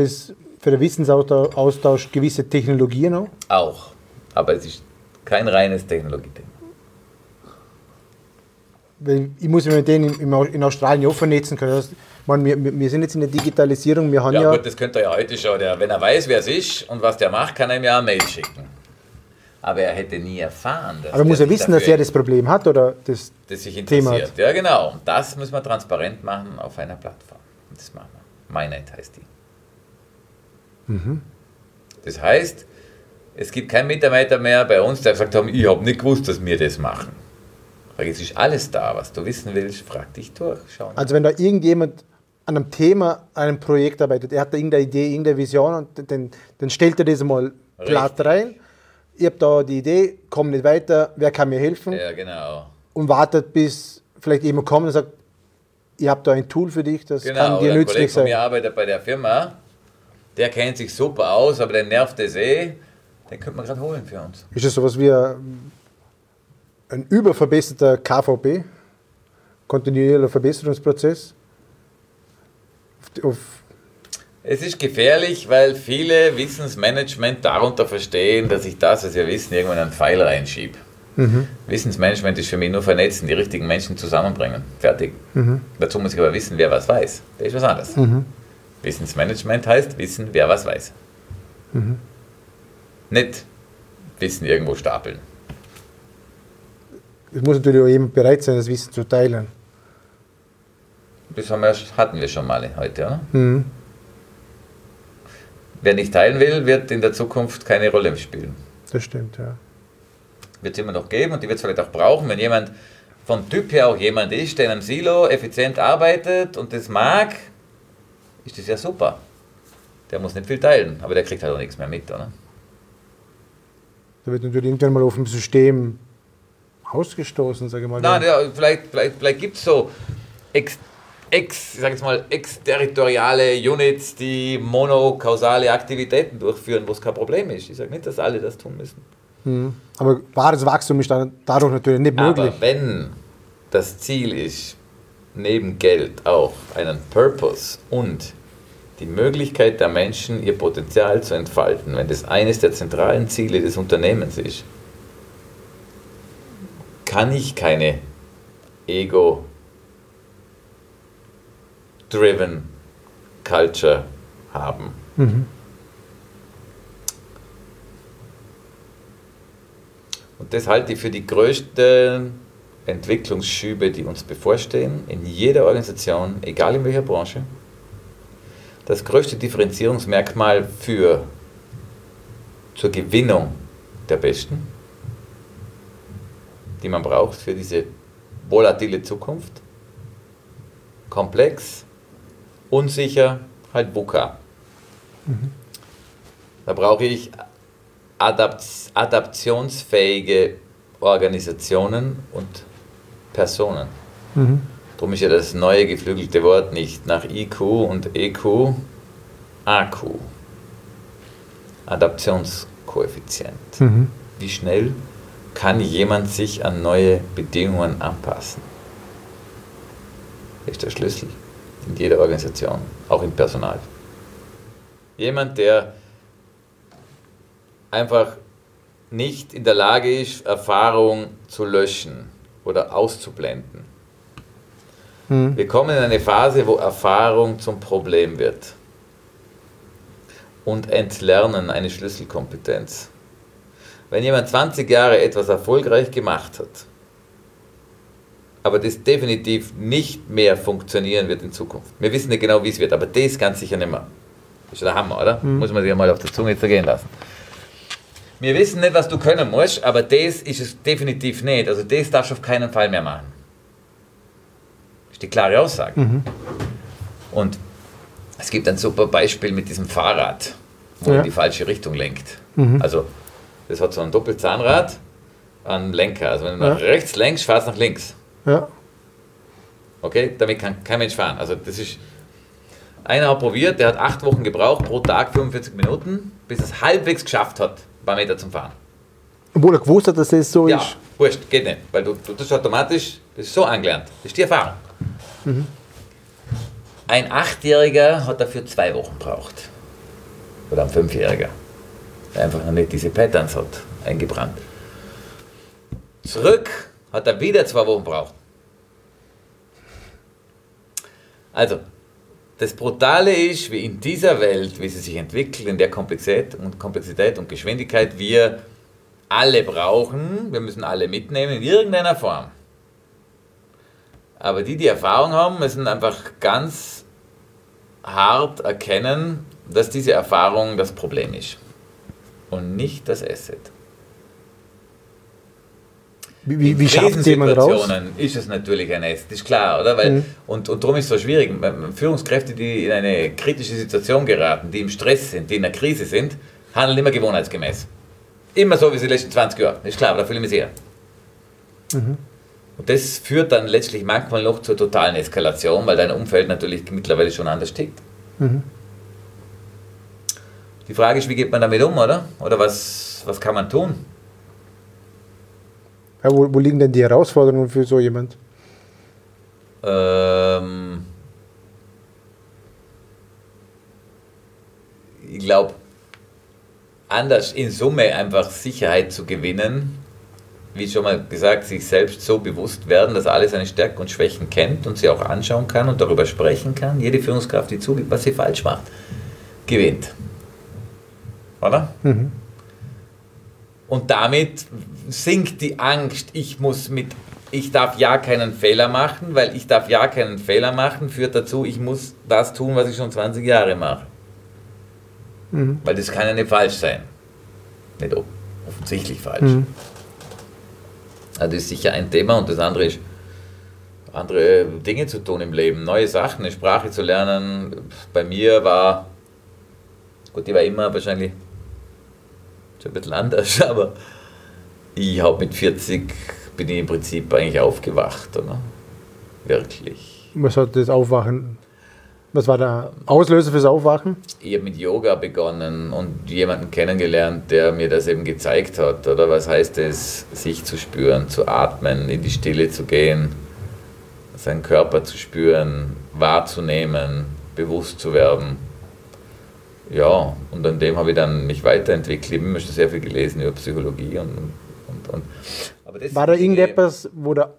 Speaker 1: für den Wissensaustausch gewisse Technologien noch?
Speaker 2: Auch. Aber es ist kein reines Technologiethema.
Speaker 1: Ich muss mich mit denen in Australien auch vernetzen können. Das, man, wir, wir sind jetzt in der Digitalisierung. Wir haben ja,
Speaker 2: ja gut, das könnte er ja heute schon. Der, wenn er weiß, wer es ist und was der macht, kann er mir eine Mail schicken aber er hätte nie erfahren.
Speaker 1: Dass aber muss er wissen, dass er das Problem hat oder das,
Speaker 2: das sich interessiert. Thema Ja, genau. Und das müssen wir transparent machen auf einer Plattform. Und das machen wir. MyNet heißt die. Mhm. Das heißt, es gibt keinen Mitarbeiter mehr bei uns, der gesagt hat, ich habe nicht gewusst, dass wir das machen. Es ist alles da, was du wissen willst, frag dich durch.
Speaker 1: Schau also wenn da irgendjemand an einem Thema, an einem Projekt arbeitet, er hat da irgendeine Idee, irgendeine Vision und dann, dann stellt er das mal platt rein ich habe da die Idee, komme nicht weiter, wer kann mir helfen?
Speaker 2: Ja, genau.
Speaker 1: Und wartet, bis vielleicht jemand kommt und sagt, ich habe da ein Tool für dich, das
Speaker 2: genau,
Speaker 1: kann dir nützlich sein.
Speaker 2: Genau, arbeitet bei der Firma, der kennt sich super aus, aber der nervt das eh, den könnte man gerade holen für uns.
Speaker 1: Ist das sowas wie ein überverbesserter KVP, kontinuierlicher Verbesserungsprozess?
Speaker 2: Auf es ist gefährlich, weil viele Wissensmanagement darunter verstehen, dass ich das, was wir wissen, irgendwann einen Pfeil reinschiebe. Mhm. Wissensmanagement ist für mich nur vernetzen, die richtigen Menschen zusammenbringen. Fertig. Mhm. Dazu muss ich aber wissen, wer was weiß. Das ist was anderes. Mhm. Wissensmanagement heißt wissen, wer was weiß. Mhm. Nicht Wissen irgendwo stapeln.
Speaker 1: Es muss natürlich auch jemand bereit sein, das Wissen zu teilen.
Speaker 2: Das wir, hatten wir schon mal heute, oder? Wer nicht teilen will, wird in der Zukunft keine Rolle spielen.
Speaker 1: Das stimmt, ja.
Speaker 2: Wird es immer noch geben und die wird es vielleicht auch brauchen, wenn jemand vom Typ her auch jemand ist, der in einem Silo effizient arbeitet und das mag, ist das ja super. Der muss nicht viel teilen, aber der kriegt halt auch nichts mehr mit, oder?
Speaker 1: Da wird natürlich irgendwann mal auf dem System ausgestoßen, sage ich mal.
Speaker 2: Nein, ja, vielleicht, vielleicht, vielleicht gibt es so ex, ich sag jetzt mal, exterritoriale Units, die monokausale Aktivitäten durchführen, wo es kein Problem ist. Ich sage nicht, dass alle das tun müssen.
Speaker 1: Hm. Aber wahres Wachstum ist dann dadurch natürlich nicht möglich.
Speaker 2: Aber wenn das Ziel ist, neben Geld auch einen Purpose und die Möglichkeit der Menschen, ihr Potenzial zu entfalten, wenn das eines der zentralen Ziele des Unternehmens ist, kann ich keine Ego-driven Culture haben. Mhm. Und das halte ich für die größten Entwicklungsschübe, die uns bevorstehen, in jeder Organisation, egal in welcher Branche. Das größte Differenzierungsmerkmal für, zur Gewinnung der Besten, die man braucht für diese volatile Zukunft. Komplex, unsicher, halt VUCA. Mhm. Da brauche ich adapt adaptionsfähige Organisationen und Personen. Mhm. Darum ist ja das neue geflügelte Wort nicht nach IQ und EQ, AQ. Adaptionskoeffizient. Mhm. Wie schnell kann jemand sich an neue Bedingungen anpassen? Das ist der Schlüssel in jeder Organisation, auch im Personal. Jemand, der einfach nicht in der Lage ist, Erfahrung zu löschen oder auszublenden. Mhm. Wir kommen in eine Phase, wo Erfahrung zum Problem wird. Und Entlernen eine Schlüsselkompetenz. Wenn jemand 20 Jahre etwas erfolgreich gemacht hat, aber das definitiv nicht mehr funktionieren wird in Zukunft. Wir wissen nicht genau, wie es wird, aber das ganz sicher nicht mehr. Das ist der Hammer, oder? Mhm. Muss man sich mal auf der Zunge zergehen lassen. Wir wissen nicht, was du können musst, aber das ist es definitiv nicht. Also das darfst du auf keinen Fall mehr machen. Das ist die klare Aussage. Mhm. Und es gibt ein super Beispiel mit diesem Fahrrad, wo ja. in die falsche Richtung lenkt. Mhm. Also das hat so ein Doppelzahnrad an Lenker. Also wenn du ja. nach rechts lenkst, fahrst du nach links. Ja. Okay, damit kann kein Mensch fahren. Also das ist einer hat probiert, der hat acht Wochen gebraucht, pro Tag 45 Minuten, bis es halbwegs geschafft hat, ein paar Meter zum Fahren.
Speaker 1: Obwohl er gewusst hat, dass das so
Speaker 2: ja,
Speaker 1: ist?
Speaker 2: Ja, wurscht, geht nicht. Weil du, du das automatisch, das ist so angelernt. Das ist die Erfahrung. Mhm. Ein Achtjähriger hat dafür zwei Wochen gebraucht. Oder ein Fünfjähriger. Der einfach noch nicht diese Patterns hat eingebrannt. Zurück hat er wieder zwei Wochen gebraucht. Also, das Brutale ist, wie in dieser Welt, wie sie sich entwickelt, in der Komplexität und, Komplexität und Geschwindigkeit wir alle brauchen, wir müssen alle mitnehmen in irgendeiner Form. Aber die, die Erfahrung haben, müssen einfach ganz hart erkennen, dass diese Erfahrung das Problem ist und nicht das Asset.
Speaker 1: Wie, wie, wie schafft jemand raus?
Speaker 2: ist es natürlich ein Nest, ist klar, oder? Weil, mhm. und, und darum ist es so schwierig. Führungskräfte, die in eine kritische Situation geraten, die im Stress sind, die in einer Krise sind, handeln immer gewohnheitsgemäß. Immer so wie sie die letzten 20 Jahre. Ist klar, aber da fühle ich mich sehr. Mhm. Und das führt dann letztlich manchmal noch zur totalen Eskalation, weil dein Umfeld natürlich mittlerweile schon anders tickt. Mhm. Die Frage ist, wie geht man damit um, oder? Oder was, was kann man tun?
Speaker 1: Ja, wo, wo, liegen denn die Herausforderungen für so jemand?
Speaker 2: Ähm, ich glaube, anders in Summe einfach Sicherheit zu gewinnen, wie schon mal gesagt, sich selbst so bewusst werden, dass alle seine Stärken und Schwächen kennt und sie auch anschauen kann und darüber sprechen kann. Jede Führungskraft, die zugibt, was sie falsch macht, gewinnt. Oder? Mhm. Und damit sinkt die Angst, ich muss mit, ich darf ja keinen Fehler machen, weil ich darf ja keinen Fehler machen, führt dazu, ich muss das tun, was ich schon 20 Jahre mache. Mhm. Weil das kann ja nicht falsch sein. Nicht offensichtlich falsch. Mhm. Also das ist sicher ein Thema und das andere ist andere Dinge zu tun im Leben, neue Sachen, eine Sprache zu lernen. Bei mir war, gut, die war immer wahrscheinlich schon ein bisschen anders, aber ich habe mit 40 bin ich im Prinzip eigentlich aufgewacht, oder? Wirklich.
Speaker 1: Was hat das Aufwachen? Was war der Auslöser fürs Aufwachen?
Speaker 2: Ich habe mit Yoga begonnen und jemanden kennengelernt, der mir das eben gezeigt hat, oder? Was heißt es, sich zu spüren, zu atmen, in die Stille zu gehen, seinen Körper zu spüren, wahrzunehmen, bewusst zu werden. Ja, und an dem habe ich dann mich weiterentwickelt. Ich habe schon sehr viel gelesen über Psychologie und, und,
Speaker 1: war da irgendetwas, wo der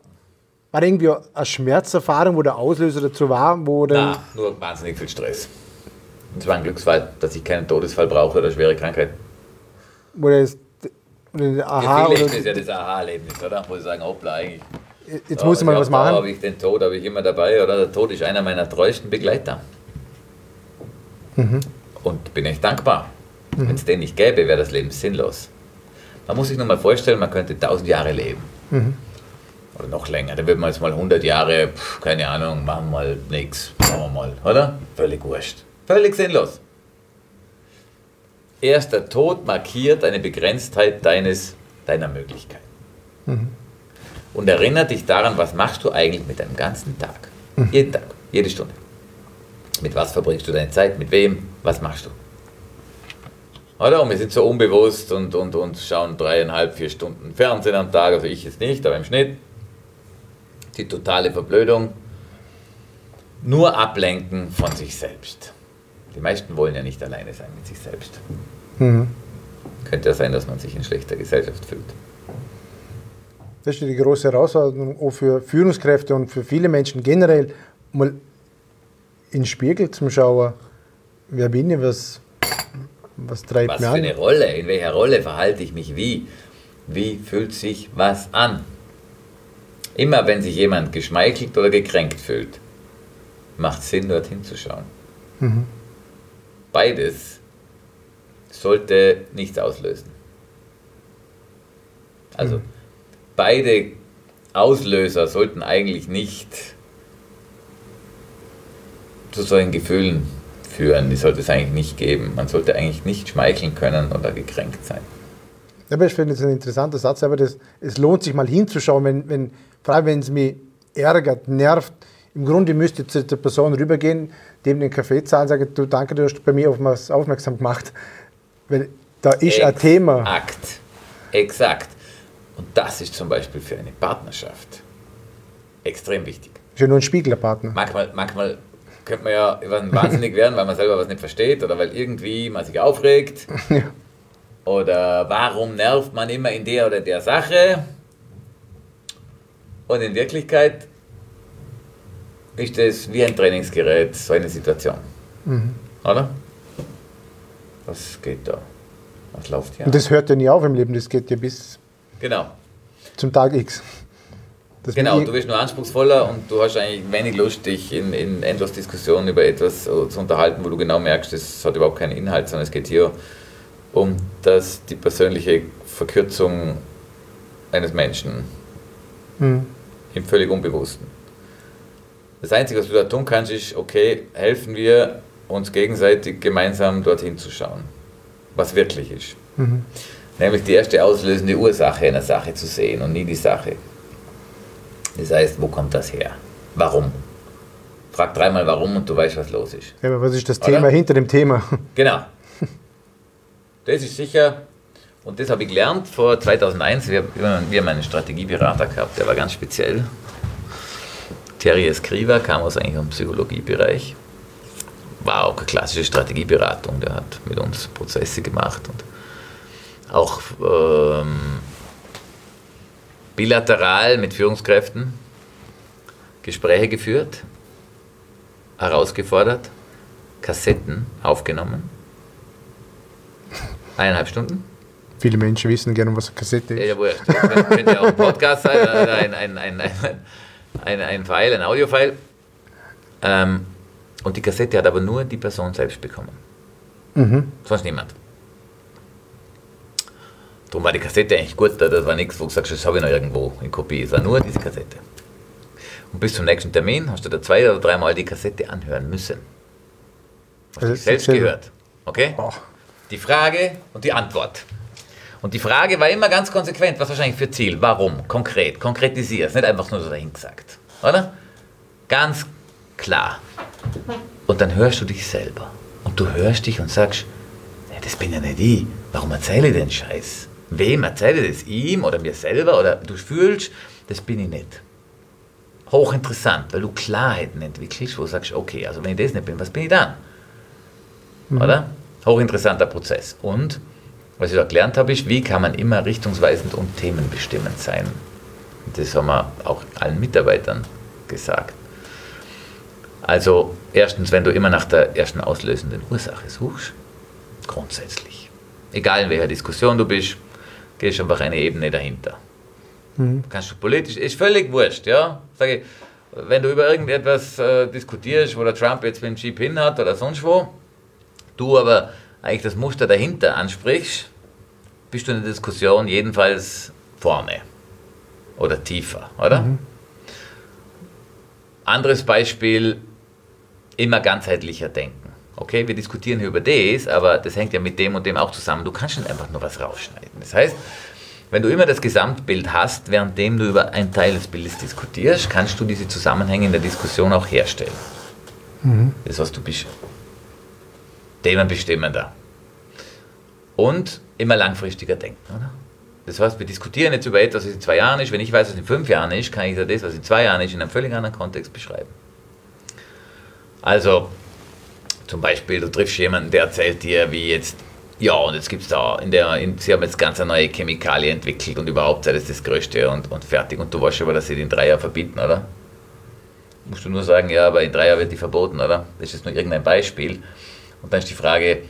Speaker 1: war da irgendwie eine Schmerzerfahrung, wo der Auslöser dazu war? Wo
Speaker 2: Nein, nur wahnsinnig viel Stress. Und es war ein Glücksfall, dass ich keinen Todesfall brauche oder schwere Krankheit.
Speaker 1: Wo das,
Speaker 2: Aha, ja, oder ist ja das Aha-Erlebnis, oder? Wo ich sagen, hoppla, eigentlich.
Speaker 1: Jetzt ja, muss ich mal was machen.
Speaker 2: habe ich den Tod habe ich immer dabei, oder? Der Tod ist einer meiner treuesten Begleiter. Mhm. Und bin echt dankbar. Mhm. Wenn es den nicht gäbe, wäre das Leben sinnlos. Man muss sich nur mal vorstellen, man könnte tausend Jahre leben. Mhm oder noch länger. Da wird man jetzt mal 100 Jahre, pf, keine Ahnung, machen wir mal nichts, machen wir mal, oder? Völlig wurscht. Völlig sinnlos. Erst der Tod markiert eine Begrenztheit deines, deiner Möglichkeit. Mhm. Und erinnert dich daran, was machst du eigentlich mit deinem ganzen Tag? Mhm. Jeden Tag, jede Stunde. Mit was verbringst du deine Zeit? Mit wem? Was machst du? Oder? Und wir sind so unbewusst und, und, und schauen dreieinhalb, vier Stunden Fernsehen am Tag, also ich jetzt nicht, aber im Schnitt die totale Verblödung, nur ablenken von sich selbst. Die meisten wollen ja nicht alleine sein mit sich selbst. Mhm. Könnte ja sein, dass man sich in schlechter Gesellschaft fühlt.
Speaker 1: Das ist die große Herausforderung auch für Führungskräfte und für viele Menschen generell, mal in den Spiegel zu schauen, wer bin ich, was, was treibt
Speaker 2: was
Speaker 1: mir
Speaker 2: an. Was für eine Rolle, in welcher Rolle verhalte ich mich wie, wie fühlt sich was an. Immer wenn sich jemand geschmeichelt oder gekränkt fühlt, macht Sinn, dorthin zu schauen. Mhm. Beides sollte nichts auslösen. Also mhm. beide Auslöser sollten eigentlich nicht zu solchen Gefühlen führen. Die sollte es eigentlich nicht geben. Man sollte eigentlich nicht schmeicheln können oder gekränkt sein.
Speaker 1: Aber ich finde es ein interessanter Satz, aber das, es lohnt sich mal hinzuschauen, wenn, wenn, vor allem wenn es mich ärgert, nervt. Im Grunde müsste ich zu der Person rübergehen, dem den Kaffee zahlen, sagen, du danke, du hast bei mir auf was aufmerksam gemacht. Weil da ist Exakt. ein Thema.
Speaker 2: Exakt. Exakt. Und das ist zum Beispiel für eine Partnerschaft extrem wichtig.
Speaker 1: Ist ja nur ein Spiegelpartner.
Speaker 2: Manchmal, manchmal könnte man ja wahnsinnig werden, weil man selber was nicht versteht oder weil irgendwie man sich aufregt. Ja. Oder warum nervt man immer in der oder der Sache? Und in Wirklichkeit ist das wie ein Trainingsgerät, so eine Situation. Mhm. Oder? Was geht da? Was läuft hier?
Speaker 1: Und das hört ja nie auf im Leben, das geht ja bis
Speaker 2: genau.
Speaker 1: zum Tag X.
Speaker 2: Das genau, du wirst nur anspruchsvoller und du hast eigentlich wenig Lust, dich in, in endlos Diskussionen über etwas zu unterhalten, wo du genau merkst, es hat überhaupt keinen Inhalt, sondern es geht hier um das, die persönliche Verkürzung eines Menschen. Mhm im völlig Unbewussten. Das Einzige, was du da tun kannst, ist, okay, helfen wir uns gegenseitig gemeinsam dorthin zu schauen, was wirklich ist. Mhm. Nämlich die erste auslösende Ursache einer Sache zu sehen und nie die Sache. Das heißt, wo kommt das her? Warum? Frag dreimal warum und du weißt, was los ist.
Speaker 1: Ja, aber was ist das Oder? Thema hinter dem Thema?
Speaker 2: Genau. Das ist sicher und das habe ich gelernt vor 2001. Wir, wir haben einen Strategieberater gehabt, der war ganz speziell. Terry Escriva kam aus eigentlich dem Psychologiebereich. War auch eine klassische Strategieberatung. Der hat mit uns Prozesse gemacht und auch ähm, bilateral mit Führungskräften Gespräche geführt, herausgefordert, Kassetten aufgenommen. Eineinhalb Stunden
Speaker 1: Viele Menschen wissen gerne, was eine Kassette ist.
Speaker 2: Ja. Das könnte ja auch ein Podcast sein, ein, ein, ein, ein, ein File, ein Audiofile. Ähm, und die Kassette hat aber nur die Person selbst bekommen. Mhm. Sonst niemand. Darum war die Kassette eigentlich gut, das war nichts, wo du sagst, das habe ich noch irgendwo in Kopie. Es war nur diese Kassette. Und bis zum nächsten Termin hast du da zwei oder dreimal die Kassette anhören müssen. Hast du dich selbst gehört. Okay? Die Frage und die Antwort. Und die Frage war immer ganz konsequent, was wahrscheinlich für Ziel, warum, konkret, konkretisier es, nicht einfach nur so dahin gesagt. Oder? Ganz klar. Und dann hörst du dich selber. Und du hörst dich und sagst, "Nee, das bin ja nicht ich. Warum erzähle ich den Scheiß? Wem erzähle ich das? Ihm oder mir selber? Oder du fühlst, das bin ich nicht. Hochinteressant, weil du Klarheiten entwickelst, wo du sagst, okay, also wenn ich das nicht bin, was bin ich dann? Oder? Hochinteressanter Prozess. Und was ich da gelernt habe, ist, wie kann man immer richtungsweisend und themenbestimmend sein. Und das haben wir auch allen Mitarbeitern gesagt. Also erstens, wenn du immer nach der ersten auslösenden Ursache suchst, grundsätzlich. Egal in welcher Diskussion du bist, gehst einfach eine Ebene dahinter. Kannst du politisch, ist völlig wurscht, ja. Sag ich, wenn du über irgendetwas äh, diskutierst, wo der Trump jetzt mit dem Chip hin hat oder sonst wo, du aber eigentlich das Muster dahinter ansprichst, bist du in der Diskussion jedenfalls vorne oder tiefer, oder? Anderes Beispiel, immer ganzheitlicher denken. Okay, wir diskutieren hier über das, aber das hängt ja mit dem und dem auch zusammen. Du kannst nicht einfach nur was rausschneiden. Das heißt, wenn du immer das Gesamtbild hast, währenddem du über einen Teil des Bildes diskutierst, kannst du diese Zusammenhänge in der Diskussion auch herstellen. Das heißt, du bist themenbestimmender. Und immer langfristiger denken, oder? Das heißt, wir diskutieren jetzt über etwas, was in zwei Jahren ist. Wenn ich weiß, was in fünf Jahren ist, kann ich das, was in zwei Jahren ist, in einem völlig anderen Kontext beschreiben. Also, zum Beispiel, du triffst jemanden, der erzählt dir, wie jetzt, ja, und jetzt gibt es da, in der, in, sie haben jetzt ganz eine neue Chemikalie entwickelt und überhaupt sei das das Größte und, und fertig. Und du weißt aber, dass sie die in drei Jahren verbieten, oder? Musst du nur sagen, ja, aber in drei Jahren wird die verboten, oder? Das ist jetzt nur irgendein Beispiel. Und dann ist die Frage,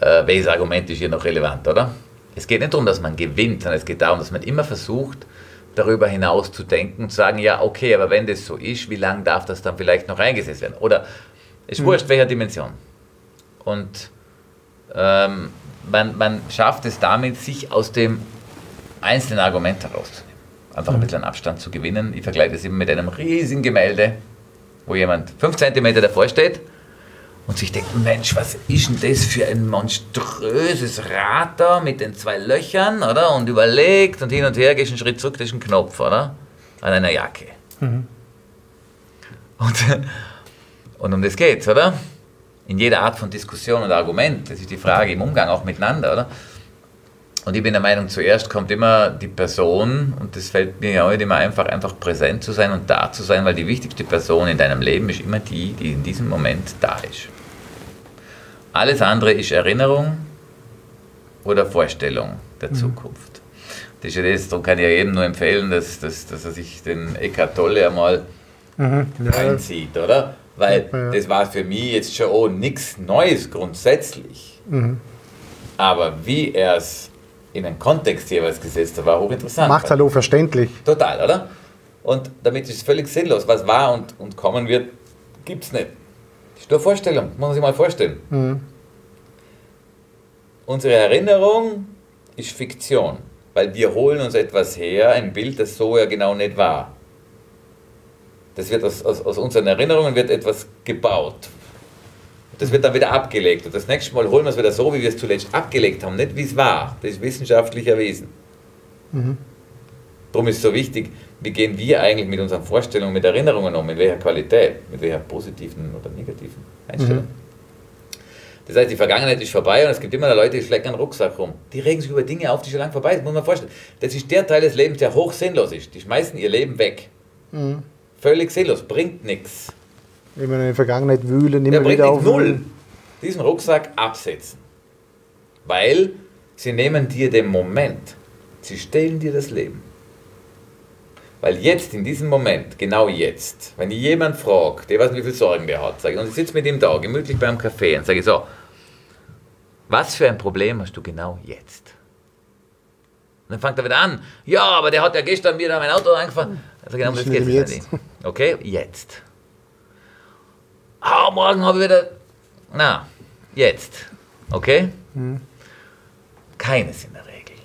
Speaker 2: äh, welches Argument ist hier noch relevant, oder? Es geht nicht darum, dass man gewinnt, sondern es geht darum, dass man immer versucht, darüber hinaus zu denken und zu sagen, ja, okay, aber wenn das so ist, wie lange darf das dann vielleicht noch eingesetzt werden? Oder es ist wurscht, welcher Dimension. Und ähm, man, man schafft es damit, sich aus dem einzelnen Argument herauszunehmen. Einfach ein bisschen Abstand zu gewinnen. Ich vergleiche das immer mit einem riesigen Gemälde, wo jemand 5 cm davor steht und sich denkt, Mensch, was ist denn das für ein monströses Rad da mit den zwei Löchern, oder? Und überlegt und hin und her, gehst einen Schritt zurück, das ist ein Knopf, oder? An einer Jacke. Und, und um das geht's, oder? In jeder Art von Diskussion und Argument, das ist die Frage im Umgang auch miteinander, oder? Und ich bin der Meinung, zuerst kommt immer die Person, und das fällt mir ja heute immer einfach, einfach präsent zu sein und da zu sein, weil die wichtigste Person in deinem Leben ist immer die, die in diesem Moment da ist. Alles andere ist Erinnerung oder Vorstellung der Zukunft. Das ist ja das, darum kann ich ja jedem nur empfehlen, dass, dass, dass er sich den Eckhart Tolle einmal
Speaker 1: Mhm.
Speaker 2: Reinzieht, oder? Weil
Speaker 1: Ja.
Speaker 2: das war für mich jetzt schon oh, nichts Neues grundsätzlich.
Speaker 1: Mhm.
Speaker 2: Aber wie er es in einen Kontext jeweils gesetzt hat, war hochinteressant.
Speaker 1: macht auch verständlich.
Speaker 2: Total, oder? Und damit ist es völlig sinnlos. Was war und, und kommen wird, gibt es nicht. Das ist nur Vorstellung, muss man sich mal vorstellen.
Speaker 1: Mhm.
Speaker 2: Unsere Erinnerung ist Fiktion, weil wir holen uns etwas her, ein Bild, das so ja genau nicht war. Das wird aus, aus, aus unseren Erinnerungen wird etwas gebaut. Das wird dann wieder abgelegt. Und das nächste Mal holen wir es wieder so, wie wir es zuletzt abgelegt haben, nicht wie es war. Das ist wissenschaftlich erwiesen. Darum ist es so wichtig, wie gehen wir eigentlich mit unseren Vorstellungen, mit Erinnerungen um, mit welcher Qualität, mit welcher positiven oder negativen Einstellung. Das heißt, die Vergangenheit ist vorbei und es gibt immer noch Leute, die schlecken einen Rucksack rum. Die regen sich über Dinge auf, die schon lange vorbei sind. Muss man vorstellen. Das ist der Teil des Lebens, der hoch sinnlos ist. Die schmeißen ihr Leben weg.
Speaker 1: Mhm.
Speaker 2: Völlig sinnlos, bringt nichts.
Speaker 1: Immer in der Vergangenheit wühlen,
Speaker 2: Der
Speaker 1: immer
Speaker 2: bringt
Speaker 1: wieder auf.
Speaker 2: null. Diesen Rucksack absetzen. Weil sie nehmen dir den Moment. Sie stellen dir das Leben. Weil jetzt, in diesem Moment, genau jetzt, wenn ich jemand fragt, der weiß nicht, wie viele Sorgen der hat, sage ich, und ich sitze mit ihm da, gemütlich beim Kaffee, und sage ich so, was für ein Problem hast du genau jetzt? Und dann fängt er wieder an, ja, aber der hat ja gestern wieder mein Auto angefahren. Also genau, das geht nicht. Okay, jetzt. Ah, morgen habe ich wieder. Na, jetzt. Okay? Keines in der Regel.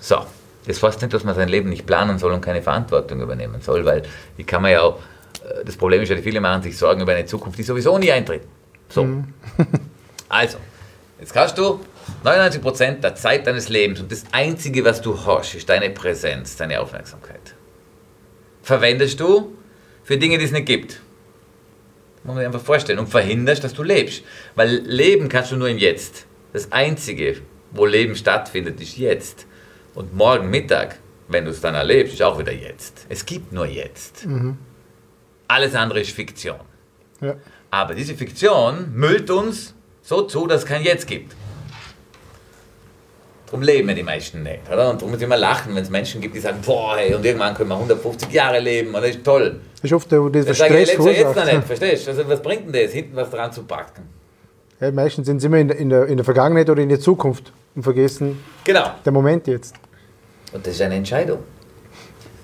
Speaker 2: So, das heißt nicht, dass man sein Leben nicht planen soll und keine Verantwortung übernehmen soll, weil die kann man ja auch Äh, Das Problem ist ja, viele machen sich Sorgen über eine Zukunft, die sowieso nie eintritt. So. Also, jetzt kannst du 99% der Zeit deines Lebens und das Einzige, was du hast, ist deine Präsenz, deine Aufmerksamkeit. Verwendest du für Dinge, die es nicht gibt. Muss man sich einfach vorstellen. Und verhinderst, dass du lebst. Weil leben kannst du nur im Jetzt. Das Einzige, wo Leben stattfindet, ist jetzt. Und morgen Mittag, wenn du es dann erlebst, ist auch wieder jetzt. Es gibt nur jetzt. Alles andere ist Fiktion.
Speaker 1: Ja.
Speaker 2: Aber diese Fiktion müllt uns so zu, dass es kein Jetzt gibt. Darum leben ja die meisten nicht. Oder? Und darum muss ich immer lachen, wenn es Menschen gibt, die sagen, boah, hey, und irgendwann können wir 150 Jahre leben und das ist toll.
Speaker 1: Das ist oft der, der
Speaker 2: Das sage ich,
Speaker 1: Stress
Speaker 2: ich leb's ja jetzt noch nicht, verstehst du? Also was bringt denn das, hinten was dran zu packen?
Speaker 1: Ja, meistens sind sie immer in der, in, der, in der Vergangenheit oder in der Zukunft und vergessen
Speaker 2: Genau.
Speaker 1: den Moment jetzt.
Speaker 2: Und das ist eine Entscheidung.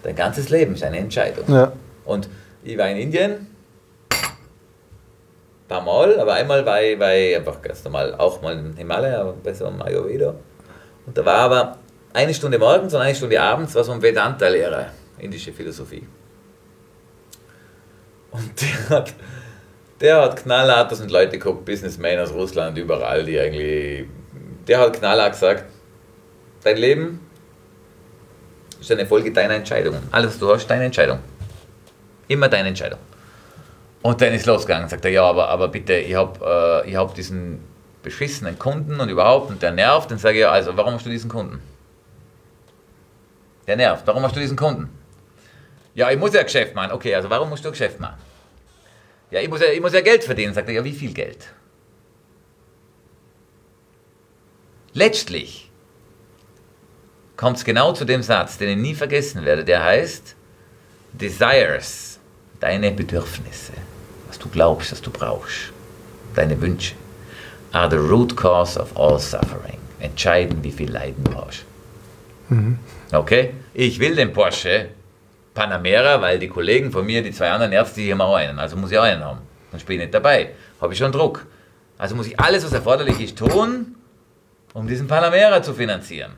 Speaker 2: Dein ganzes Leben ist eine Entscheidung.
Speaker 1: Ja.
Speaker 2: Und ich war in Indien, ein paar Mal, aber einmal war ich, war ich einfach ganz normal, auch mal im Himalaya, aber bei so einem Ayurveda. Und da war aber eine Stunde morgens und eine Stunde abends, war so ein Vedanta-Lehrer, indische Philosophie. Und der hat, der hat knallhart, das sind Leute gehabt, Businessmen aus Russland, überall, die eigentlich, der hat knallhart gesagt, dein Leben ist eine Folge deiner Entscheidungen. Alles, was du hast, deine Entscheidung. Immer deine Entscheidung. Und dann ist losgegangen, sagt er, ja, aber, aber bitte, ich habe äh, hab diesen beschissenen Kunden und überhaupt und der nervt. Dann sage ich, ja, also warum hast du diesen Kunden? Der nervt, warum hast du diesen Kunden? Ja, ich muss ja Geschäft machen. Okay, also warum musst du Geschäft machen? Ja, ich muss ja, ich muss ja Geld verdienen. Sagt er, ja, wie viel Geld? Letztlich kommt es genau zu dem Satz, den ich nie vergessen werde, der heißt, Desires, deine Bedürfnisse, was du glaubst, was du brauchst, deine Wünsche, are the root cause of all suffering. Entscheiden, wie viel Leiden du hast. Okay? Ich will den Porsche Panamera, weil die Kollegen von mir, die zwei anderen Ärzte, die haben auch einen. Also muss ich auch einen haben. Sonst bin ich nicht dabei. Habe ich schon Druck. Also muss ich alles, was erforderlich ist, tun, um diesen Panamera zu finanzieren.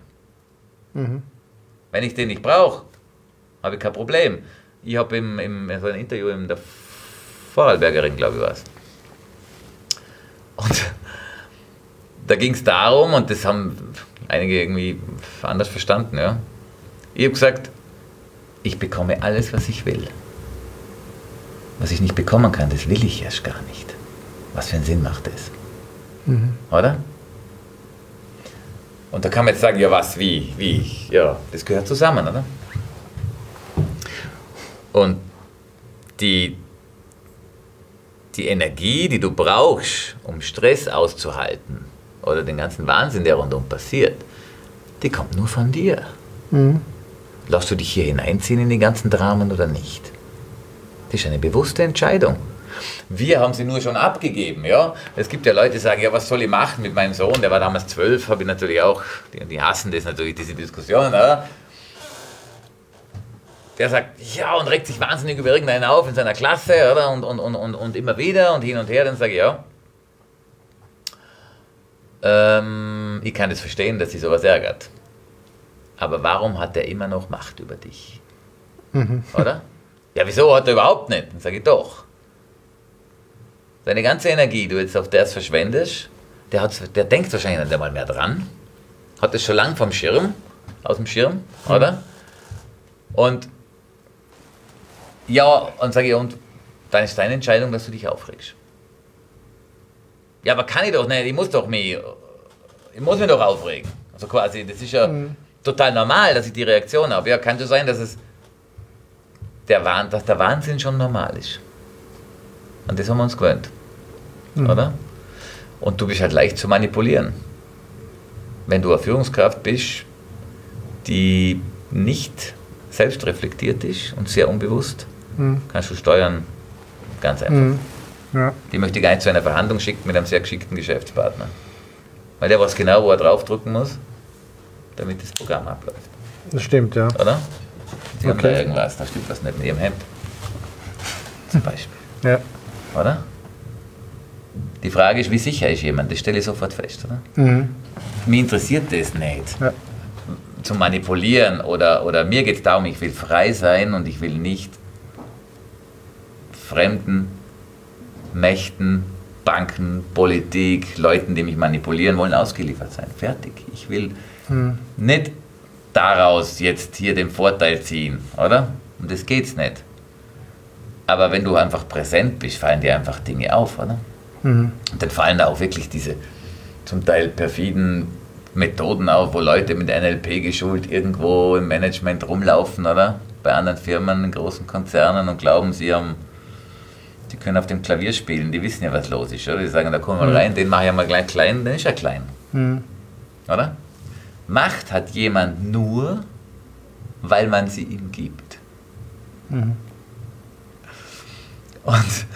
Speaker 2: Wenn ich den nicht brauche, habe ich kein Problem. Ich habe im, im so ein Interview in der Vorarlbergerin, glaube ich, war es. Und da ging es darum, und das haben einige irgendwie anders verstanden, ja. Ich habe gesagt, ich bekomme alles, was ich will. Was ich nicht bekommen kann, das will ich erst gar nicht. Was für einen Sinn macht das? Oder? Und da kann man jetzt sagen, ja was, wie, wie, ja, das gehört zusammen, oder? Und die, die Energie, die du brauchst, um Stress auszuhalten oder den ganzen Wahnsinn, der rundum passiert, die kommt nur von dir. Lass du dich hier hineinziehen in die ganzen Dramen oder nicht? Das ist eine bewusste Entscheidung. Wir haben sie nur schon abgegeben, ja. Es gibt ja Leute, die sagen, ja, was soll ich machen mit meinem Sohn? Der war damals zwölf, habe ich natürlich auch, die, die hassen das natürlich, diese Diskussion, oder? Der sagt, ja, und regt sich wahnsinnig über irgendeinen auf in seiner Klasse, oder? Und, und, und, und, und immer wieder und hin und her, dann sage ich, ja. Ähm, ich kann das verstehen, dass sie sowas ärgert. Aber warum hat er immer noch Macht über dich? Oder? Ja, wieso hat er überhaupt nicht? Dann sage ich doch. Deine ganze Energie, die du jetzt auf das verschwendest, der, hat, der denkt wahrscheinlich nicht einmal mehr dran. Hat es schon lang vom Schirm, aus dem Schirm, oder? Und ja, und sage ich, und dann ist deine Entscheidung, dass du dich aufregst. Ja, aber kann ich doch nicht, ich muss doch mich, ich muss mich doch aufregen. Also quasi, das ist ja total normal, dass ich die Reaktion habe. Ja, kann so sein, dass es der, Wahn, dass der Wahnsinn schon normal ist. Und das haben wir uns gewöhnt. Oder? Und du bist halt leicht zu manipulieren. Wenn du eine Führungskraft bist, die nicht selbstreflektiert ist und sehr unbewusst, kannst du steuern ganz einfach.
Speaker 1: Ja.
Speaker 2: Die möchte ich gar nicht zu einer Verhandlung schicken mit einem sehr geschickten Geschäftspartner. Weil der weiß genau, wo er draufdrücken muss, damit das Programm abläuft.
Speaker 1: Das stimmt, ja.
Speaker 2: Oder? Sie haben da
Speaker 1: Okay.
Speaker 2: irgendwas, da stimmt was nicht mit ihrem Hemd. Zum Beispiel.
Speaker 1: ja.
Speaker 2: Oder? Die Frage ist, wie sicher ist jemand? Das stelle ich sofort fest, oder?
Speaker 1: Mhm.
Speaker 2: Mich interessiert das nicht.
Speaker 1: Ja.
Speaker 2: Zu manipulieren oder, oder mir geht es darum, ich will frei sein und ich will nicht fremden Mächten, Banken, Politik, Leuten, die mich manipulieren wollen, ausgeliefert sein. Fertig. Ich will hm. nicht daraus jetzt hier den Vorteil ziehen, oder? Und das geht's nicht. Aber wenn du einfach präsent bist, fallen dir einfach Dinge auf, oder? Mhm. Und dann fallen da auch wirklich diese zum Teil perfiden Methoden auf, wo Leute mit NLP geschult irgendwo im Management rumlaufen, oder? Bei anderen Firmen, in großen Konzernen und glauben, sie haben, die können auf dem Klavier spielen, die wissen ja, was los ist, oder? Die sagen, da kommen wir mhm. rein, den mache ich ja mal gleich klein, dann ist er klein. Mhm. Oder? Macht hat jemand nur, weil man sie ihm gibt. Mhm. Und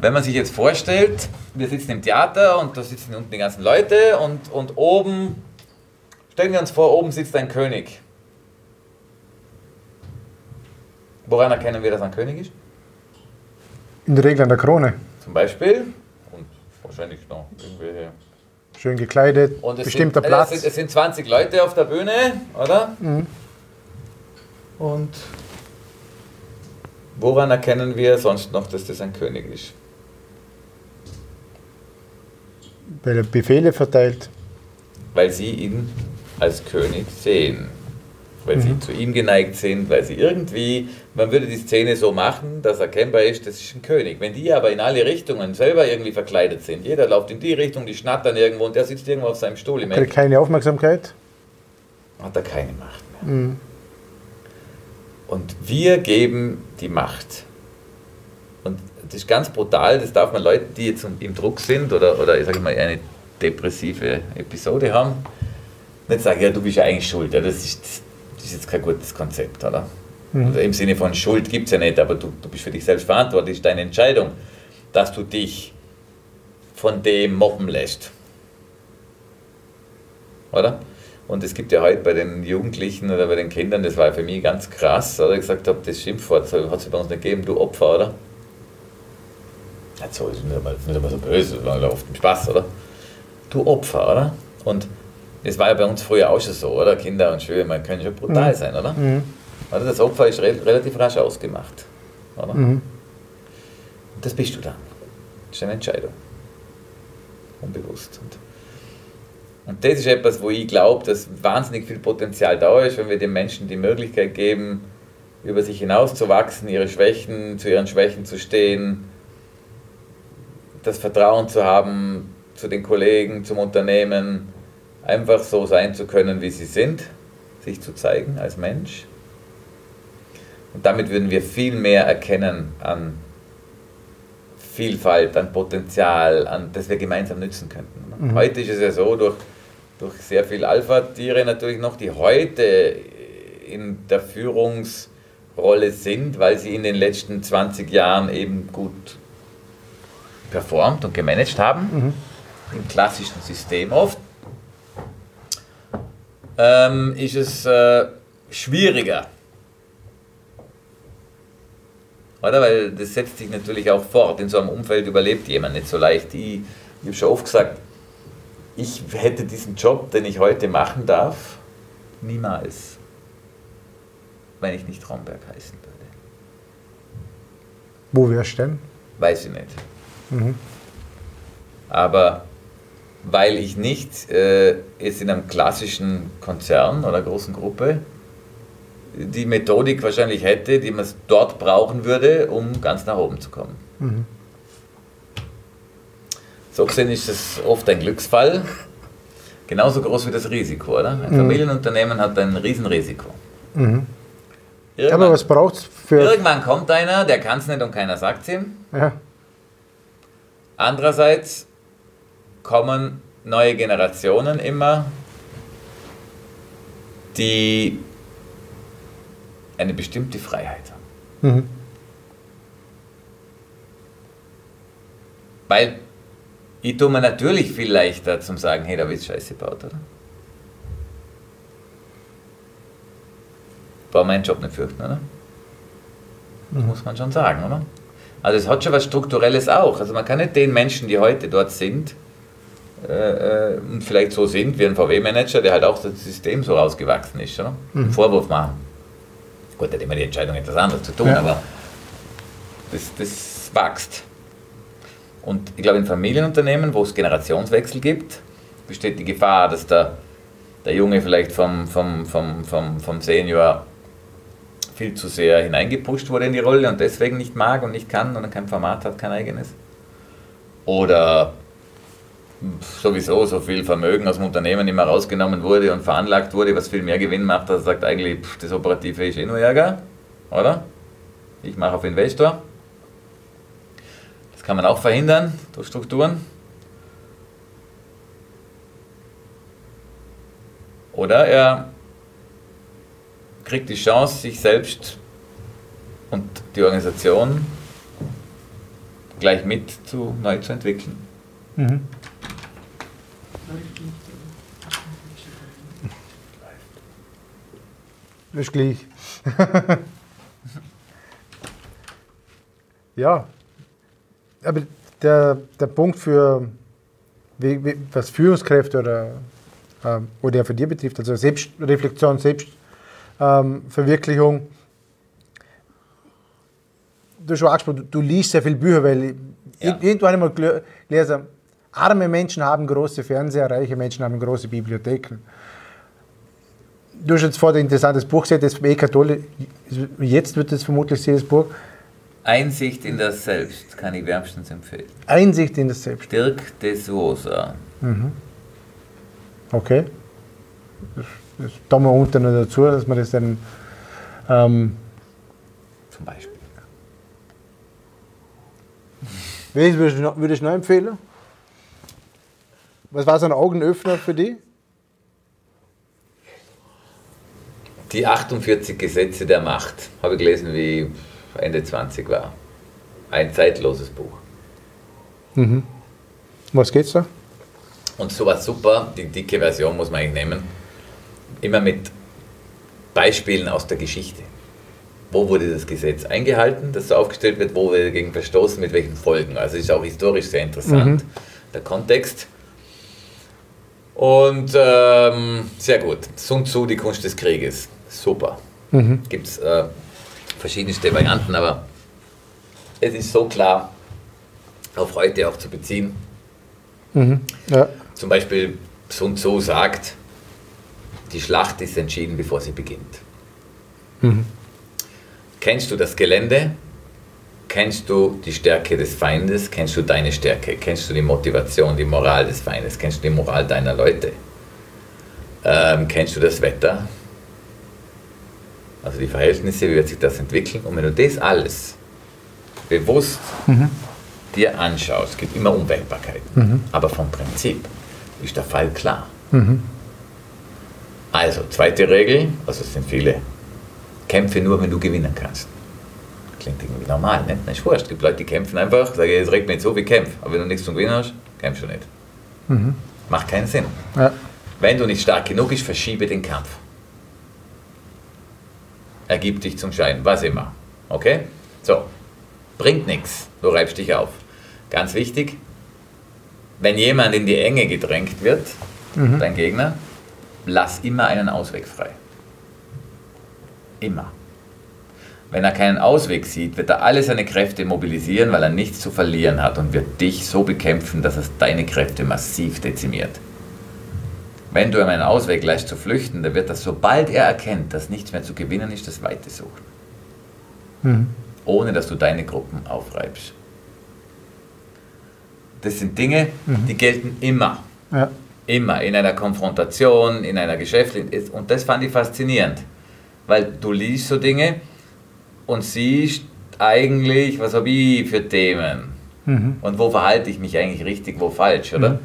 Speaker 2: wenn man sich jetzt vorstellt, wir sitzen im Theater und da sitzen unten die ganzen Leute und, und oben, stellen wir uns vor, oben sitzt ein König. Woran erkennen wir, dass er ein König ist?
Speaker 1: In der Regel an der Krone.
Speaker 2: Zum Beispiel. Und wahrscheinlich noch irgendwelche.
Speaker 1: Schön gekleidet, und bestimmter
Speaker 2: sind,
Speaker 1: Platz.
Speaker 2: Es sind, es sind 20 Leute auf der Bühne, oder? Mhm. Und woran erkennen wir sonst noch, dass das ein König ist?
Speaker 1: Weil er Befehle verteilt.
Speaker 2: Weil sie ihn als König sehen. Weil mhm. sie zu ihm geneigt sind, weil sie irgendwie, man würde die Szene so machen, dass erkennbar ist, das ist ein König. Wenn die aber in alle Richtungen selber irgendwie verkleidet sind, jeder läuft in die Richtung, die schnattern irgendwo und der sitzt irgendwo auf seinem Stuhl
Speaker 1: im Hat keine Aufmerksamkeit?
Speaker 2: Hat er keine Macht mehr. Mhm. Und wir geben die Macht. Und das ist ganz brutal, das darf man Leuten, die jetzt im Druck sind oder, oder ich sage mal eine depressive Episode haben, nicht sagen, ja, du bist ja eigentlich schuld. Ja, das, ist, das ist jetzt kein gutes Konzept, oder? Mhm. Also Im Sinne von Schuld gibt es ja nicht, aber du, du bist für dich selbst verantwortlich, ist deine Entscheidung, dass du dich von dem mobben lässt. Oder? Und es gibt ja heute bei den Jugendlichen oder bei den Kindern, das war für mich ganz krass, oder ich gesagt habe, das Schimpfwort hat es bei uns nicht gegeben, du Opfer, oder? Nicht so, ist nicht immer, nicht immer so böse, sondern oft im Spaß, oder? Du Opfer, oder? Und das war ja bei uns früher auch schon so, oder? Kinder und Schüler, man können schon brutal mhm. sein, oder? Mhm. Also das Opfer ist re relativ rasch ausgemacht, oder? Mhm. Und das bist du dann. Das ist eine Entscheidung. Unbewusst. Und, und das ist etwas, wo ich glaube, dass wahnsinnig viel Potenzial da ist, wenn wir den Menschen die Möglichkeit geben, über sich hinauszuwachsen, ihre Schwächen, zu ihren Schwächen zu stehen, das Vertrauen zu haben zu den Kollegen, zum Unternehmen, einfach so sein zu können, wie sie sind, sich zu zeigen als Mensch. Und damit würden wir viel mehr erkennen an Vielfalt, an Potenzial, an das wir gemeinsam nützen könnten. Mhm. Heute ist es ja so, durch, durch sehr viel Alpha-Tiere natürlich noch, die heute in der Führungsrolle sind, weil sie in den letzten 20 Jahren eben gut performt und gemanagt haben, mhm. im klassischen System oft, ähm, ist es äh, schwieriger. Oder? Weil das setzt sich natürlich auch fort. In so einem Umfeld überlebt jemand nicht so leicht. Ich, ich habe schon oft gesagt, ich hätte diesen Job, den ich heute machen darf, niemals, wenn ich nicht Romberg heißen würde.
Speaker 1: Wo wärst du denn?
Speaker 2: Weiß ich nicht. Mhm. Aber weil ich nicht äh, jetzt in einem klassischen Konzern oder großen Gruppe die Methodik wahrscheinlich hätte, die man dort brauchen würde, um ganz nach oben zu kommen. Mhm. So gesehen ist es oft ein Glücksfall, genauso groß wie das Risiko, oder? Ein mhm. Familienunternehmen hat ein Riesenrisiko. Mhm.
Speaker 1: Aber was braucht es für.
Speaker 2: Irgendwann kommt einer, der kann es nicht und keiner sagt es ihm. Ja. Andererseits kommen neue Generationen immer, die eine bestimmte Freiheit haben. Mhm. Weil ich tue mir natürlich viel leichter zum sagen, hey, da wird Scheiße gebaut, oder? Brauche meinen Job nicht fürchten, oder? Mhm. muss man schon sagen, oder? Also es hat schon was Strukturelles auch. Also man kann nicht den Menschen, die heute dort sind, äh, und vielleicht so sind wie ein VW-Manager, der halt auch das System so rausgewachsen ist, oder? Mhm. Vorwurf machen. Gut, hat immer die Entscheidung etwas anderes zu tun, ja. aber das, das das wächst. Und ich glaube, in Familienunternehmen, wo es Generationswechsel gibt, besteht die Gefahr, dass der, der Junge vielleicht vom, vom, vom, vom, vom Senior viel zu sehr hineingepusht wurde in die Rolle und deswegen nicht mag und nicht kann und kein Format hat, kein eigenes. Oder sowieso so viel Vermögen aus dem Unternehmen immer rausgenommen wurde und veranlagt wurde, was viel mehr Gewinn macht, dass er sagt eigentlich, pff, das Operative ist eh nur Ärger, oder? Ich mache auf Investor. Das kann man auch verhindern durch Strukturen. Oder er kriegt die Chance, sich selbst und die Organisation gleich mit zu, neu zu entwickeln. Mhm.
Speaker 1: Das ist gleich. ja, aber der, der Punkt für wie, wie, was Führungskräfte oder, äh, oder für dich betrifft, also Selbstreflexion, Selbstverwirklichung, ähm, du hast schon angesprochen, du, du liest sehr viele Bücher, weil ja. irgendwann einmal gelesen, arme Menschen haben große Fernseher, reiche Menschen haben große Bibliotheken. Du hast jetzt vor ein interessantes Buch gesehen, das Eckhart Tolle, jetzt wird es vermutlich dieses Buch.
Speaker 2: Einsicht in das Selbst kann ich wärmstens empfehlen.
Speaker 1: Einsicht in das Selbst.
Speaker 2: Dirk de Sosa. Mhm.
Speaker 1: Okay. Das, das tun wir unten noch dazu, dass man das dann. Ähm,
Speaker 2: Zum Beispiel.
Speaker 1: Welches würdest du noch, würdest du noch empfehlen? Was war so ein Augenöffner für dich?
Speaker 2: Die 48 Gesetze der Macht. Habe ich gelesen, wie Ende 20 war. Ein zeitloses Buch.
Speaker 1: Mhm. Was geht's da?
Speaker 2: Und so war super, die dicke Version muss man eigentlich nehmen. Immer mit Beispielen aus der Geschichte. Wo wurde das Gesetz eingehalten, das so aufgestellt wird, wo wurde dagegen verstoßen, mit welchen Folgen. Also ist auch historisch sehr interessant, mhm. der Kontext. Und ähm, sehr gut. Sun Tzu, die Kunst des Krieges. Super. Mhm. Gibt es äh, verschiedenste Varianten, aber es ist so klar auf heute auch zu beziehen. Mhm. Ja. Zum Beispiel Sun Tzu sagt, die Schlacht ist entschieden, bevor sie beginnt. Mhm. Kennst du das Gelände? Kennst du die Stärke des Feindes? Kennst du deine Stärke? Kennst du die Motivation, die Moral des Feindes? Kennst du die Moral deiner Leute? Ähm, kennst du das Wetter? Also die Verhältnisse, wie wird sich das entwickeln? Und wenn du das alles bewusst mhm. dir anschaust, es gibt immer Unwägbarkeiten, mhm. aber vom Prinzip ist der Fall klar. Mhm. Also, zweite Regel, also es sind viele, kämpfe nur, wenn du gewinnen kannst. Klingt irgendwie normal, ne? Das ist wurscht. Es gibt Leute, die kämpfen einfach, sagen, es regt mich nicht so, wie kämpf. Aber wenn du nichts zum Gewinnen hast, kämpfst du nicht. Mhm. Macht keinen Sinn. Ja. Wenn du nicht stark genug bist, verschiebe den Kampf. Ergib dich zum Schein, was immer. Okay? So. Bringt nichts, du reibst dich auf. Ganz wichtig, wenn jemand in die Enge gedrängt wird, mhm. dein Gegner, lass immer einen Ausweg frei. Immer. Wenn er keinen Ausweg sieht, wird er alle seine Kräfte mobilisieren, weil er nichts zu verlieren hat und wird dich so bekämpfen, dass es deine Kräfte massiv dezimiert. Wenn du ihm einen Ausweg lässt zu flüchten, dann wird er, sobald er erkennt, dass nichts mehr zu gewinnen ist, das Weite suchen. Mhm. Ohne dass du deine Gruppen aufreibst. Das sind Dinge, mhm. die gelten immer. Ja. Immer. In einer Konfrontation, in einer geschäftlichen. Und das fand ich faszinierend. Weil du liest so Dinge, und siehst eigentlich, was habe ich für Themen mhm. und wo verhalte ich mich eigentlich richtig, wo falsch, oder?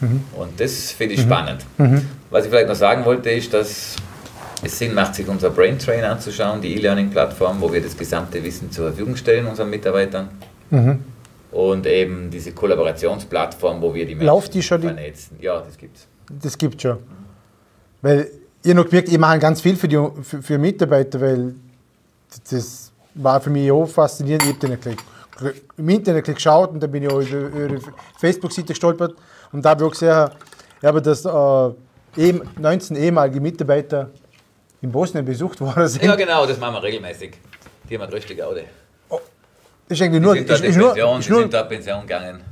Speaker 2: Mhm. mhm. Und das finde ich mhm. spannend. Mhm. Was ich vielleicht noch sagen wollte, ist, dass es Sinn macht, sich unser Brain Train anzuschauen, die E-Learning-Plattform, wo wir das gesamte Wissen zur Verfügung stellen unseren Mitarbeitern. Und eben diese Kollaborationsplattform, wo wir die
Speaker 1: Menschen Lauft die schon
Speaker 2: vernetzen. Ja, das gibt's.
Speaker 1: Das gibt schon. Weil ihr noch gemerkt, ihr macht ganz viel für die für, für Mitarbeiter, weil das war für mich auch faszinierend. Ich habe dann gleich, im Internet geschaut und dann bin ich auch über eure Facebook-Seite gestolpert und da habe ich auch gesehen, ich habe das äh, 19 ehemalige Mitarbeiter in Bosnien besucht worden
Speaker 2: sind. Ja, genau, das machen wir regelmäßig. Die haben eine richtig Aude.
Speaker 1: Oh, ist eigentlich nur.
Speaker 2: die sind da
Speaker 1: Ist,
Speaker 2: in
Speaker 1: nur,
Speaker 2: Pension,
Speaker 1: ist
Speaker 2: die
Speaker 1: nur
Speaker 2: sind da in Pension gegangen.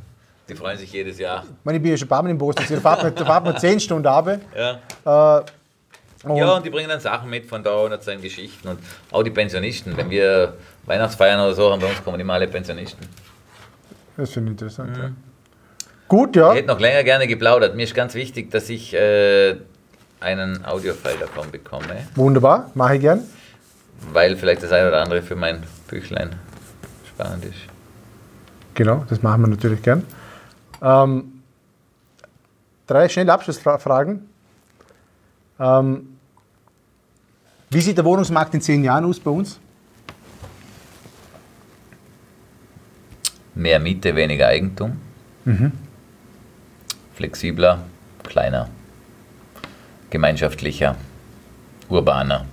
Speaker 2: Die freuen sich jedes Jahr.
Speaker 1: ich meine, ich bin ja schon ein paar Mal im Bosnien. Da fahrt man, da fahrt man 10 Stunden runter.
Speaker 2: Ja.
Speaker 1: Äh, und
Speaker 2: Ja, und die bringen dann Sachen mit von da und erzählen Geschichten. Und auch die Pensionisten, wenn wir Weihnachtsfeiern oder so haben, bei uns kommen immer alle Pensionisten.
Speaker 1: Das finde ich interessant.
Speaker 2: Mhm.
Speaker 1: Ja. Gut, ja.
Speaker 2: Ich hätte noch länger gerne geplaudert. Mir ist ganz wichtig, dass ich äh, einen Audiofile davon bekomme,
Speaker 1: Wunderbar, mache ich gern.
Speaker 2: weil vielleicht das eine oder andere für mein Büchlein spannend ist.
Speaker 1: Genau, das machen wir natürlich gern. Ähm, drei schnelle Abschlussfragen. Ähm, wie sieht der Wohnungsmarkt in zehn Jahren aus bei uns?
Speaker 2: Mehr Miete, weniger Eigentum. Flexibler, kleiner, gemeinschaftlicher, urbaner.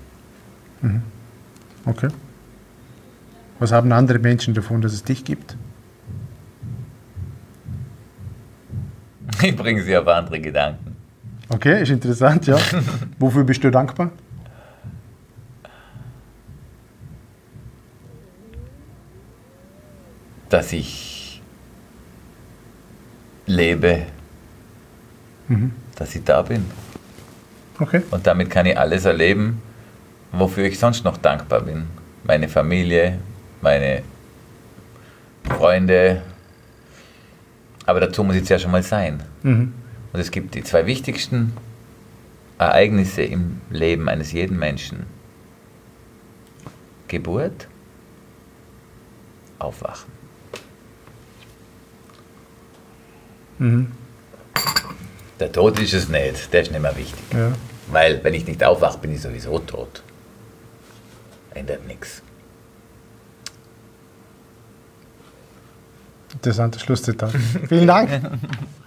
Speaker 1: Okay. Was haben andere Menschen davon, dass es dich gibt?
Speaker 2: Ich bringe sie auf andere Gedanken.
Speaker 1: Okay, ist interessant, ja. Wofür bist du dankbar?
Speaker 2: Dass ich lebe, dass ich da bin.
Speaker 1: Okay.
Speaker 2: Und damit kann ich alles erleben, wofür ich sonst noch dankbar bin. Meine Familie, meine Freunde. Aber dazu muss ich es ja schon mal sein.
Speaker 1: Mhm.
Speaker 2: Und es gibt die zwei wichtigsten Ereignisse im Leben eines jeden Menschen. Geburt, Aufwachen.
Speaker 1: Mhm.
Speaker 2: Der Tod ist es nicht, der ist nicht mehr wichtig.
Speaker 1: Ja.
Speaker 2: Weil, wenn ich nicht aufwache, bin ich sowieso tot. Ändert nichts.
Speaker 1: Interessantes Schlusszitat. Vielen Dank.